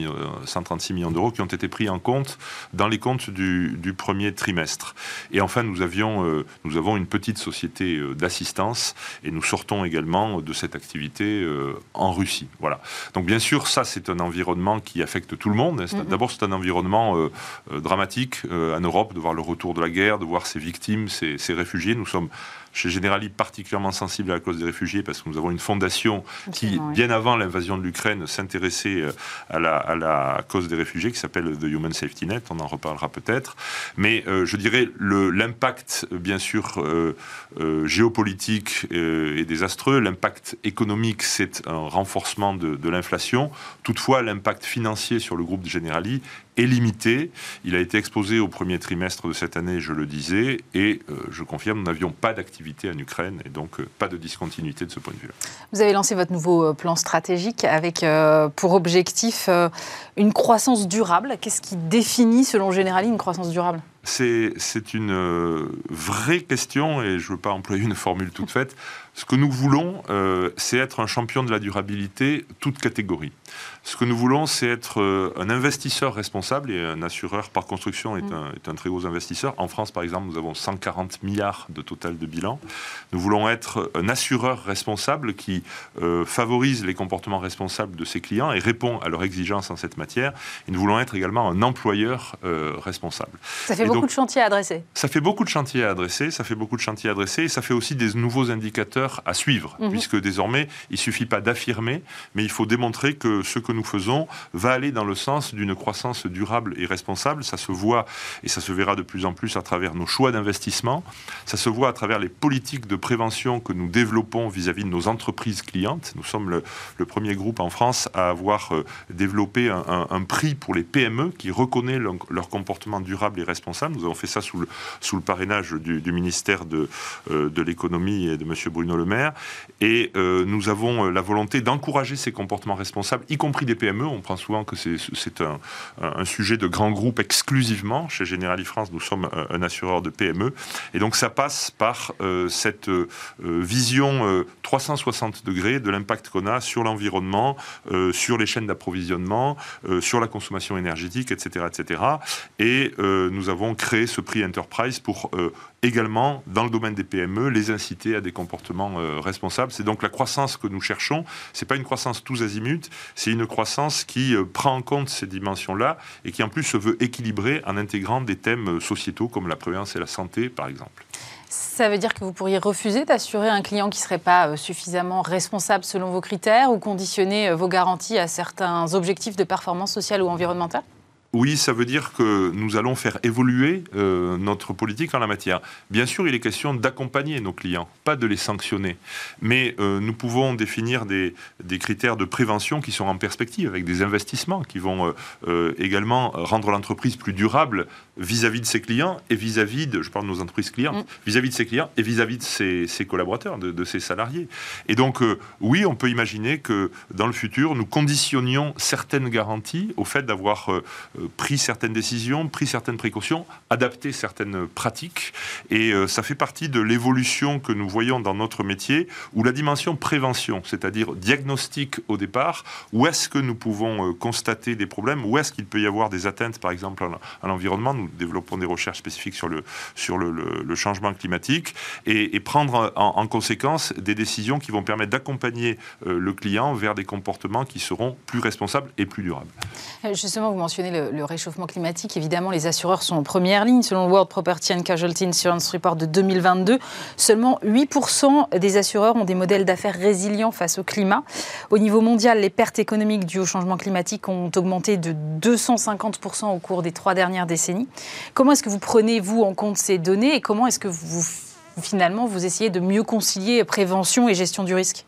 136 millions d'euros qui ont été pris en compte dans les comptes du, du premier trimestre. Et enfin, nous, avions, nous avons une petite société euh, d'assistance et nous sortons également de cette activité euh, en Russie. Voilà. Donc bien sûr, ça c'est un environnement qui affecte tout le monde. Mm-hmm. D'abord, c'est un environnement euh, dramatique en Europe de voir le retour de la guerre, de voir ses victimes, ses, ses réfugiés. Nous sommes chez Generali particulièrement sensible à la cause des réfugiés parce que nous avons une fondation qui, bien avant l'invasion de l'Ukraine, s'intéressait euh, à la, à la, cause des réfugiés qui s'appelle The Human Safety Net. On en reparlera peut-être. Mais euh, je dirais l'impact, bien sûr, euh, géopolitique est désastreux. L'impact économique, c'est un renforcement de, de l'inflation. Toutefois, l'impact financier sur le groupe de Generali est limité. Il a été exposé au premier trimestre de cette année, je le disais, et euh, je confirme, nous n'avions pas d'activité en Ukraine et donc euh, pas de discontinuité de ce point de vue-là. Vous avez lancé votre nouveau euh, plan stratégique avec pour objectif une croissance durable. Qu'est-ce qui définit, selon Generali, une croissance durable? C'est une vraie question et je ne veux pas employer une formule toute faite. Ce que nous voulons, c'est être un champion de la durabilité, toute catégorie. Ce que nous voulons, c'est être euh, un investisseur responsable et un assureur par construction est, mm. un, est, un, très gros investisseur. En France, par exemple, nous avons 140 milliards de total de bilan. Nous voulons être un assureur responsable qui euh, favorise les comportements responsables de ses clients et répond à leurs exigences en cette matière. Et nous voulons être également un employeur euh, responsable. Ça fait beaucoup de chantiers à adresser. Ça fait beaucoup de chantiers à adresser. Ça fait beaucoup de chantiers à adresser et ça fait aussi des nouveaux indicateurs à suivre, mm-hmm. puisque désormais, il suffit pas d'affirmer, mais il faut démontrer que ce que nous faisons va aller dans le sens d'une croissance durable et responsable. Ça se voit et ça se verra de plus en plus à travers nos choix d'investissement. Ça se voit à travers les politiques de prévention que nous développons vis-à-vis de nos entreprises clientes. Nous sommes le, premier groupe en France à avoir euh, développé un, prix pour les PME qui reconnaît leur, comportement durable et responsable. Nous avons fait ça sous le, sous le parrainage du, ministère de, de l'économie et de M. Bruno Le Maire. Et nous avons la volonté d'encourager ces comportements responsables, y compris des PME. On prend souvent que c'est un, sujet de grands groupes exclusivement. Chez Generali France, nous sommes un, assureur de PME. Et donc ça passe par cette vision 360 degrés de l'impact qu'on a sur l'environnement, sur les chaînes d'approvisionnement, sur la consommation énergétique, etc. etc. Et nous avons créé ce prix Enterprise pour également, dans le domaine des PME, les inciter à des comportements euh, responsables. C'est donc la croissance que nous cherchons. C'est pas une croissance tous azimuts, c'est une croissance qui euh, prend en compte ces dimensions-là et qui en plus se veut équilibrer en intégrant des thèmes euh, sociétaux comme la prévention et la santé, par exemple. Ça veut dire que vous pourriez refuser d'assurer un client qui ne serait pas suffisamment responsable selon vos critères ou conditionner vos garanties à certains objectifs de performance sociale ou environnementale? Oui, ça veut dire que nous allons faire évoluer euh, notre politique en la matière. Bien sûr, il est question d'accompagner nos clients, pas de les sanctionner. Mais euh, nous pouvons définir des, critères de prévention qui sont en perspective, avec des investissements qui vont euh, également rendre l'entreprise plus durable vis-à-vis de ses clients et vis-à-vis de, je parle de nos entreprises clientes, mm. vis-à-vis de ses clients et vis-à-vis de ses, collaborateurs, de, de, ses salariés. Et donc, oui, on peut imaginer que dans le futur, nous conditionnions certaines garanties au fait d'avoir pris certaines décisions, pris certaines précautions, adapté certaines pratiques. Et euh, ça fait partie de l'évolution que nous voyons dans notre métier, où la dimension prévention, c'est-à-dire diagnostic au départ, où est-ce que nous pouvons euh, constater des problèmes, où est-ce qu'il peut y avoir des atteintes, par exemple, à l'environnement. Nous développons des recherches spécifiques sur le, sur le, changement climatique et, prendre en, conséquence des décisions qui vont permettre d'accompagner euh, le client vers des comportements qui seront plus responsables et plus durables. Justement, vous mentionnez le, le réchauffement climatique, évidemment, les assureurs sont en première ligne. Selon le World Property and Casualty Insurance Report de 2022, seulement 8% des assureurs ont des modèles d'affaires résilients face au climat. Au niveau mondial, les pertes économiques dues au changement climatique ont augmenté de 250% au cours des trois dernières décennies. Comment est-ce que vous prenez, vous, en compte ces données et comment est-ce que vous, finalement, vous essayez de mieux concilier prévention et gestion du risque?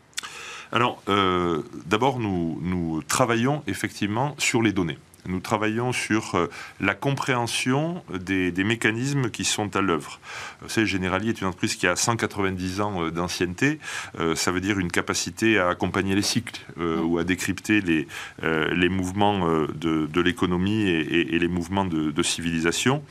Alors, euh, d'abord, nous, nous travaillons effectivement sur les données nous travaillons sur euh, la compréhension des, mécanismes qui sont à l'œuvre. Vous savez, Generali est une entreprise qui a 190 ans euh, d'ancienneté. Euh, ça veut dire une capacité à accompagner les cycles ou à décrypter les, mouvements de, l'économie et, les mouvements de, civilisation.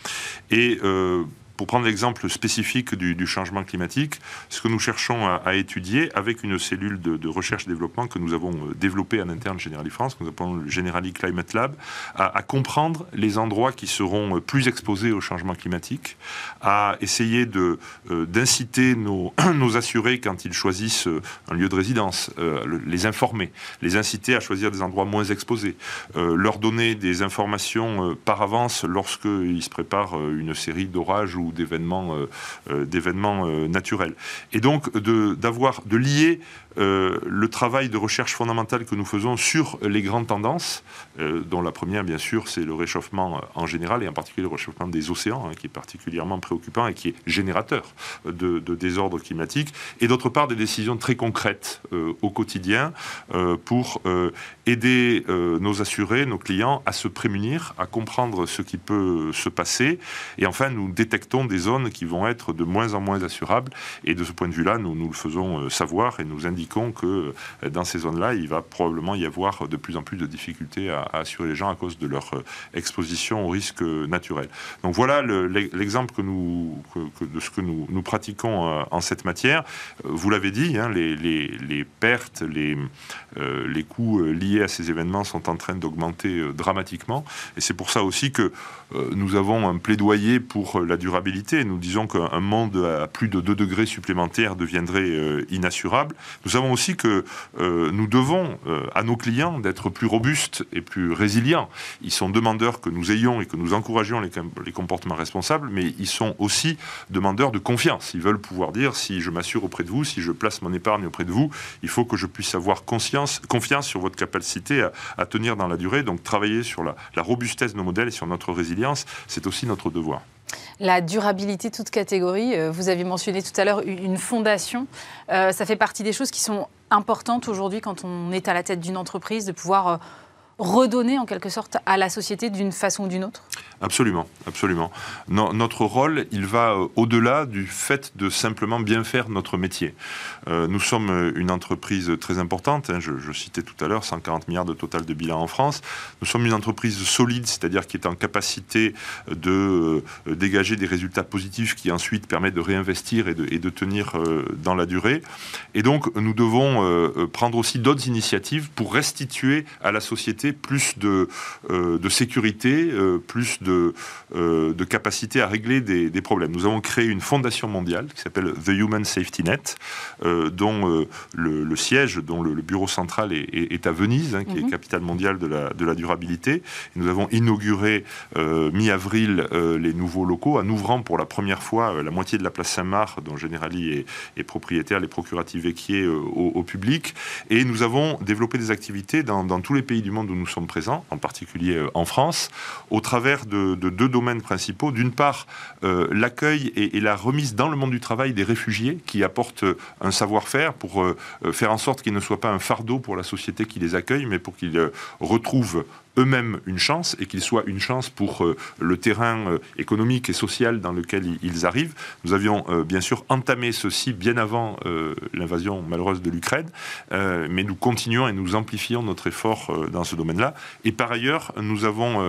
Pour prendre l'exemple spécifique du, changement climatique, ce que nous cherchons à, étudier avec une cellule de, recherche et développement que nous avons euh, développée en interne Generali France, que nous appelons le Generali Climate Lab, à, comprendre les endroits qui seront euh, plus exposés au changement climatique, à essayer de euh, d'inciter nos, nos assurés quand ils choisissent un lieu de résidence, les informer, les inciter à choisir des endroits moins exposés, leur donner des informations par avance lorsqu'ils se préparent une série d'orages ou d'événements euh, euh, d'événements euh, naturels. Et donc d'avoir, de lier le travail de recherche fondamentale que nous faisons sur les grandes tendances, dont la première, bien sûr, c'est le réchauffement en général, et en particulier le réchauffement des océans, hein, qui est particulièrement préoccupant et qui est générateur de, désordre climatique, et d'autre part des décisions très concrètes au quotidien pour aider nos assurés, nos clients, à se prémunir, à comprendre ce qui peut se passer, et enfin nous détectons des zones qui vont être de moins en moins assurables. Et de ce point de vue-là, nous, nous le faisons euh, savoir et nous indiquons que euh, dans ces zones-là, il va probablement y avoir de plus en plus de difficultés à, assurer les gens à cause de leur euh, exposition aux risques naturels. Donc voilà l'exemple que nous, de ce que nous, pratiquons en cette matière. Vous l'avez dit, hein, les, les, les, pertes, les, les coûts liés à ces événements sont en train d'augmenter dramatiquement. Et c'est pour ça aussi que nous avons un plaidoyer pour la durabilité nous disons qu'un monde à plus de 2 degrés supplémentaires deviendrait euh, inassurable. Nous savons aussi que euh, nous devons euh, à nos clients d'être plus robustes et plus résilients. Ils sont demandeurs que nous ayons et que nous encouragions les, comportements responsables, mais ils sont aussi demandeurs de confiance. Ils veulent pouvoir dire si je m'assure auprès de vous, si je place mon épargne auprès de vous, il faut que je puisse avoir confiance sur votre capacité à, tenir dans la durée. Donc travailler sur la robustesse de nos modèles et sur notre résilience, c'est aussi notre devoir. La durabilité, toute catégorie. Euh, vous avez mentionné tout à l'heure une fondation. Euh, ça fait partie des choses qui sont importantes aujourd'hui quand on est à la tête d'une entreprise, de pouvoir euh, redonner en quelque sorte à la société d'une façon ou d'une autre? Absolument, absolument. notre rôle, il va euh, au-delà du fait de simplement bien faire notre métier. Euh, nous sommes une entreprise très importante, hein, je, citais tout à l'heure 140 milliards de total de bilan en France. Nous sommes une entreprise solide, c'est-à-dire qui est en capacité de euh, dégager des résultats positifs qui ensuite permettent de réinvestir et de tenir dans la durée. Et donc, nous devons prendre aussi d'autres initiatives pour restituer à la société plus de, de sécurité, plus de euh, de, capacité à régler des, problèmes. Nous avons créé une fondation mondiale qui s'appelle The Human Safety Net, euh, dont euh, le, siège, dont le, bureau central est, à Venise, hein, qui est mhm. capitale mondiale de la, de la durabilité. nous avons inauguré mi-avril les nouveaux locaux en ouvrant pour la première fois la moitié de la place Saint-Marc, dont Generali est, propriétaire, les procuratifs équiers au, public. Et nous avons développé des activités dans, dans tous les pays du monde où nous sommes présents, en particulier en France, au travers de de, deux domaines principaux. D'une part, euh, l'accueil et, la remise dans le monde du travail des réfugiés qui apportent un savoir-faire pour euh, faire en sorte qu'ils ne soient pas un fardeau pour la société qui les accueille, mais pour qu'ils euh, retrouvent eux-mêmes une chance et qu'ils soient une chance pour euh, le terrain euh, économique et social dans lequel ils arrivent. Nous avions euh, bien sûr entamé ceci bien avant l'invasion malheureuse de l'Ukraine, mais nous continuons et nous amplifions notre effort dans ce domaine-là. Et par ailleurs, nous avons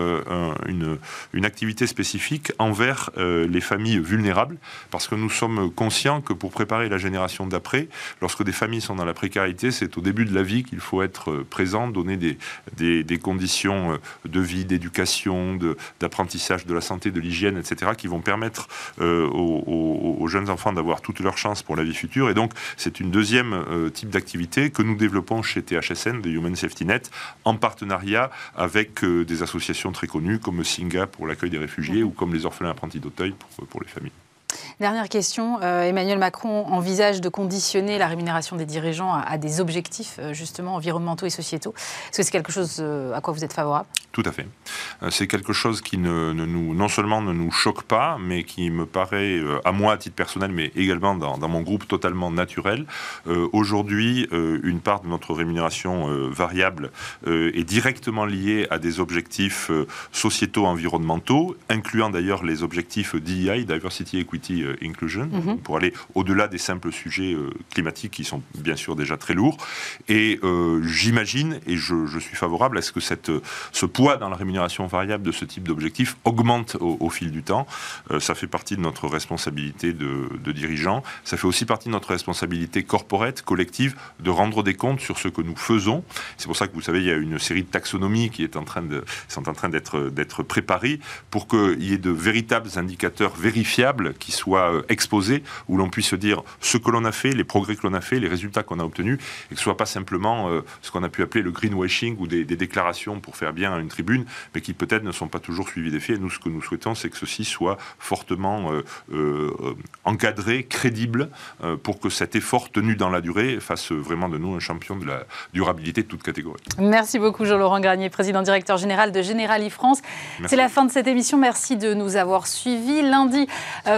une, une, activité spécifique envers les familles vulnérables, parce que nous sommes conscients que pour préparer la génération d'après, lorsque des familles sont dans la précarité, c'est au début de la vie qu'il faut être présent, donner des, des, des conditions euh, de vie, d'éducation, d'apprentissage de, la santé, de l'hygiène, etc., qui vont permettre euh, aux, jeunes enfants d'avoir toutes leurs chances pour la vie future. Et donc, c'est une deuxième euh, type d'activité que nous développons chez THSN, de Human Safety Net, en partenariat avec des associations très connues comme Singa pour l'accueil des réfugiés ou comme les orphelins apprentis d'Auteuil pour les familles. Dernière question. Euh, Emmanuel Macron envisage de conditionner la rémunération des dirigeants à, des objectifs euh, justement environnementaux et sociétaux. Est-ce que c'est quelque chose euh, à quoi vous êtes favorable? Tout à fait. C'est quelque chose qui ne, nous, non seulement ne nous choque pas, mais qui me paraît, à moi à titre personnel, mais également dans, mon groupe, totalement naturel. Aujourd'hui, une part de notre rémunération variable est directement liée à des objectifs sociétaux environnementaux, incluant d'ailleurs les objectifs DEI, Diversity, Equity, euh, inclusion, mhm. pour aller au-delà des simples sujets euh, climatiques qui sont bien sûr déjà très lourds. Et euh, j'imagine, et je, suis favorable à ce que cette, ce poids dans la rémunération variable de ce type d'objectif augmente au, fil du temps. ça fait partie de notre responsabilité de, de dirigeant. Ça fait aussi partie de notre responsabilité corporate, collective, de rendre des comptes sur ce que nous faisons. C'est pour ça que vous savez, il y a une série de taxonomies qui est en train de, sont en train d'être, d'être préparées pour qu'il y ait de véritables indicateurs vérifiables qui soient euh, exposé, où l'on puisse dire ce que l'on a fait, les progrès que l'on a fait, les résultats qu'on a obtenus, et que ce soit pas simplement euh, ce qu'on a pu appeler le greenwashing ou des, déclarations pour faire bien à une tribune, mais qui peut-être ne sont pas toujours suivies des faits. Et nous, ce que nous souhaitons, c'est que ceci soit fortement euh, encadré, crédible, pour que cet effort tenu dans la durée fasse vraiment de nous un champion de la durabilité de toute catégorie. Merci beaucoup Jean-Laurent Garnier, président directeur général de Generali France. C'est la fin de cette émission. Merci de nous avoir suivis. Lundi,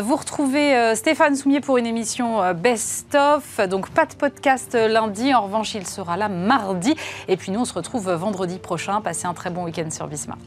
vous retrouvez euh, Stéphane Soumier pour une émission euh, Best of. Donc pas de podcast euh, lundi. En revanche, il sera là mardi. Et puis nous, on se retrouve vendredi prochain. Passez un très bon week-end sur Bismart.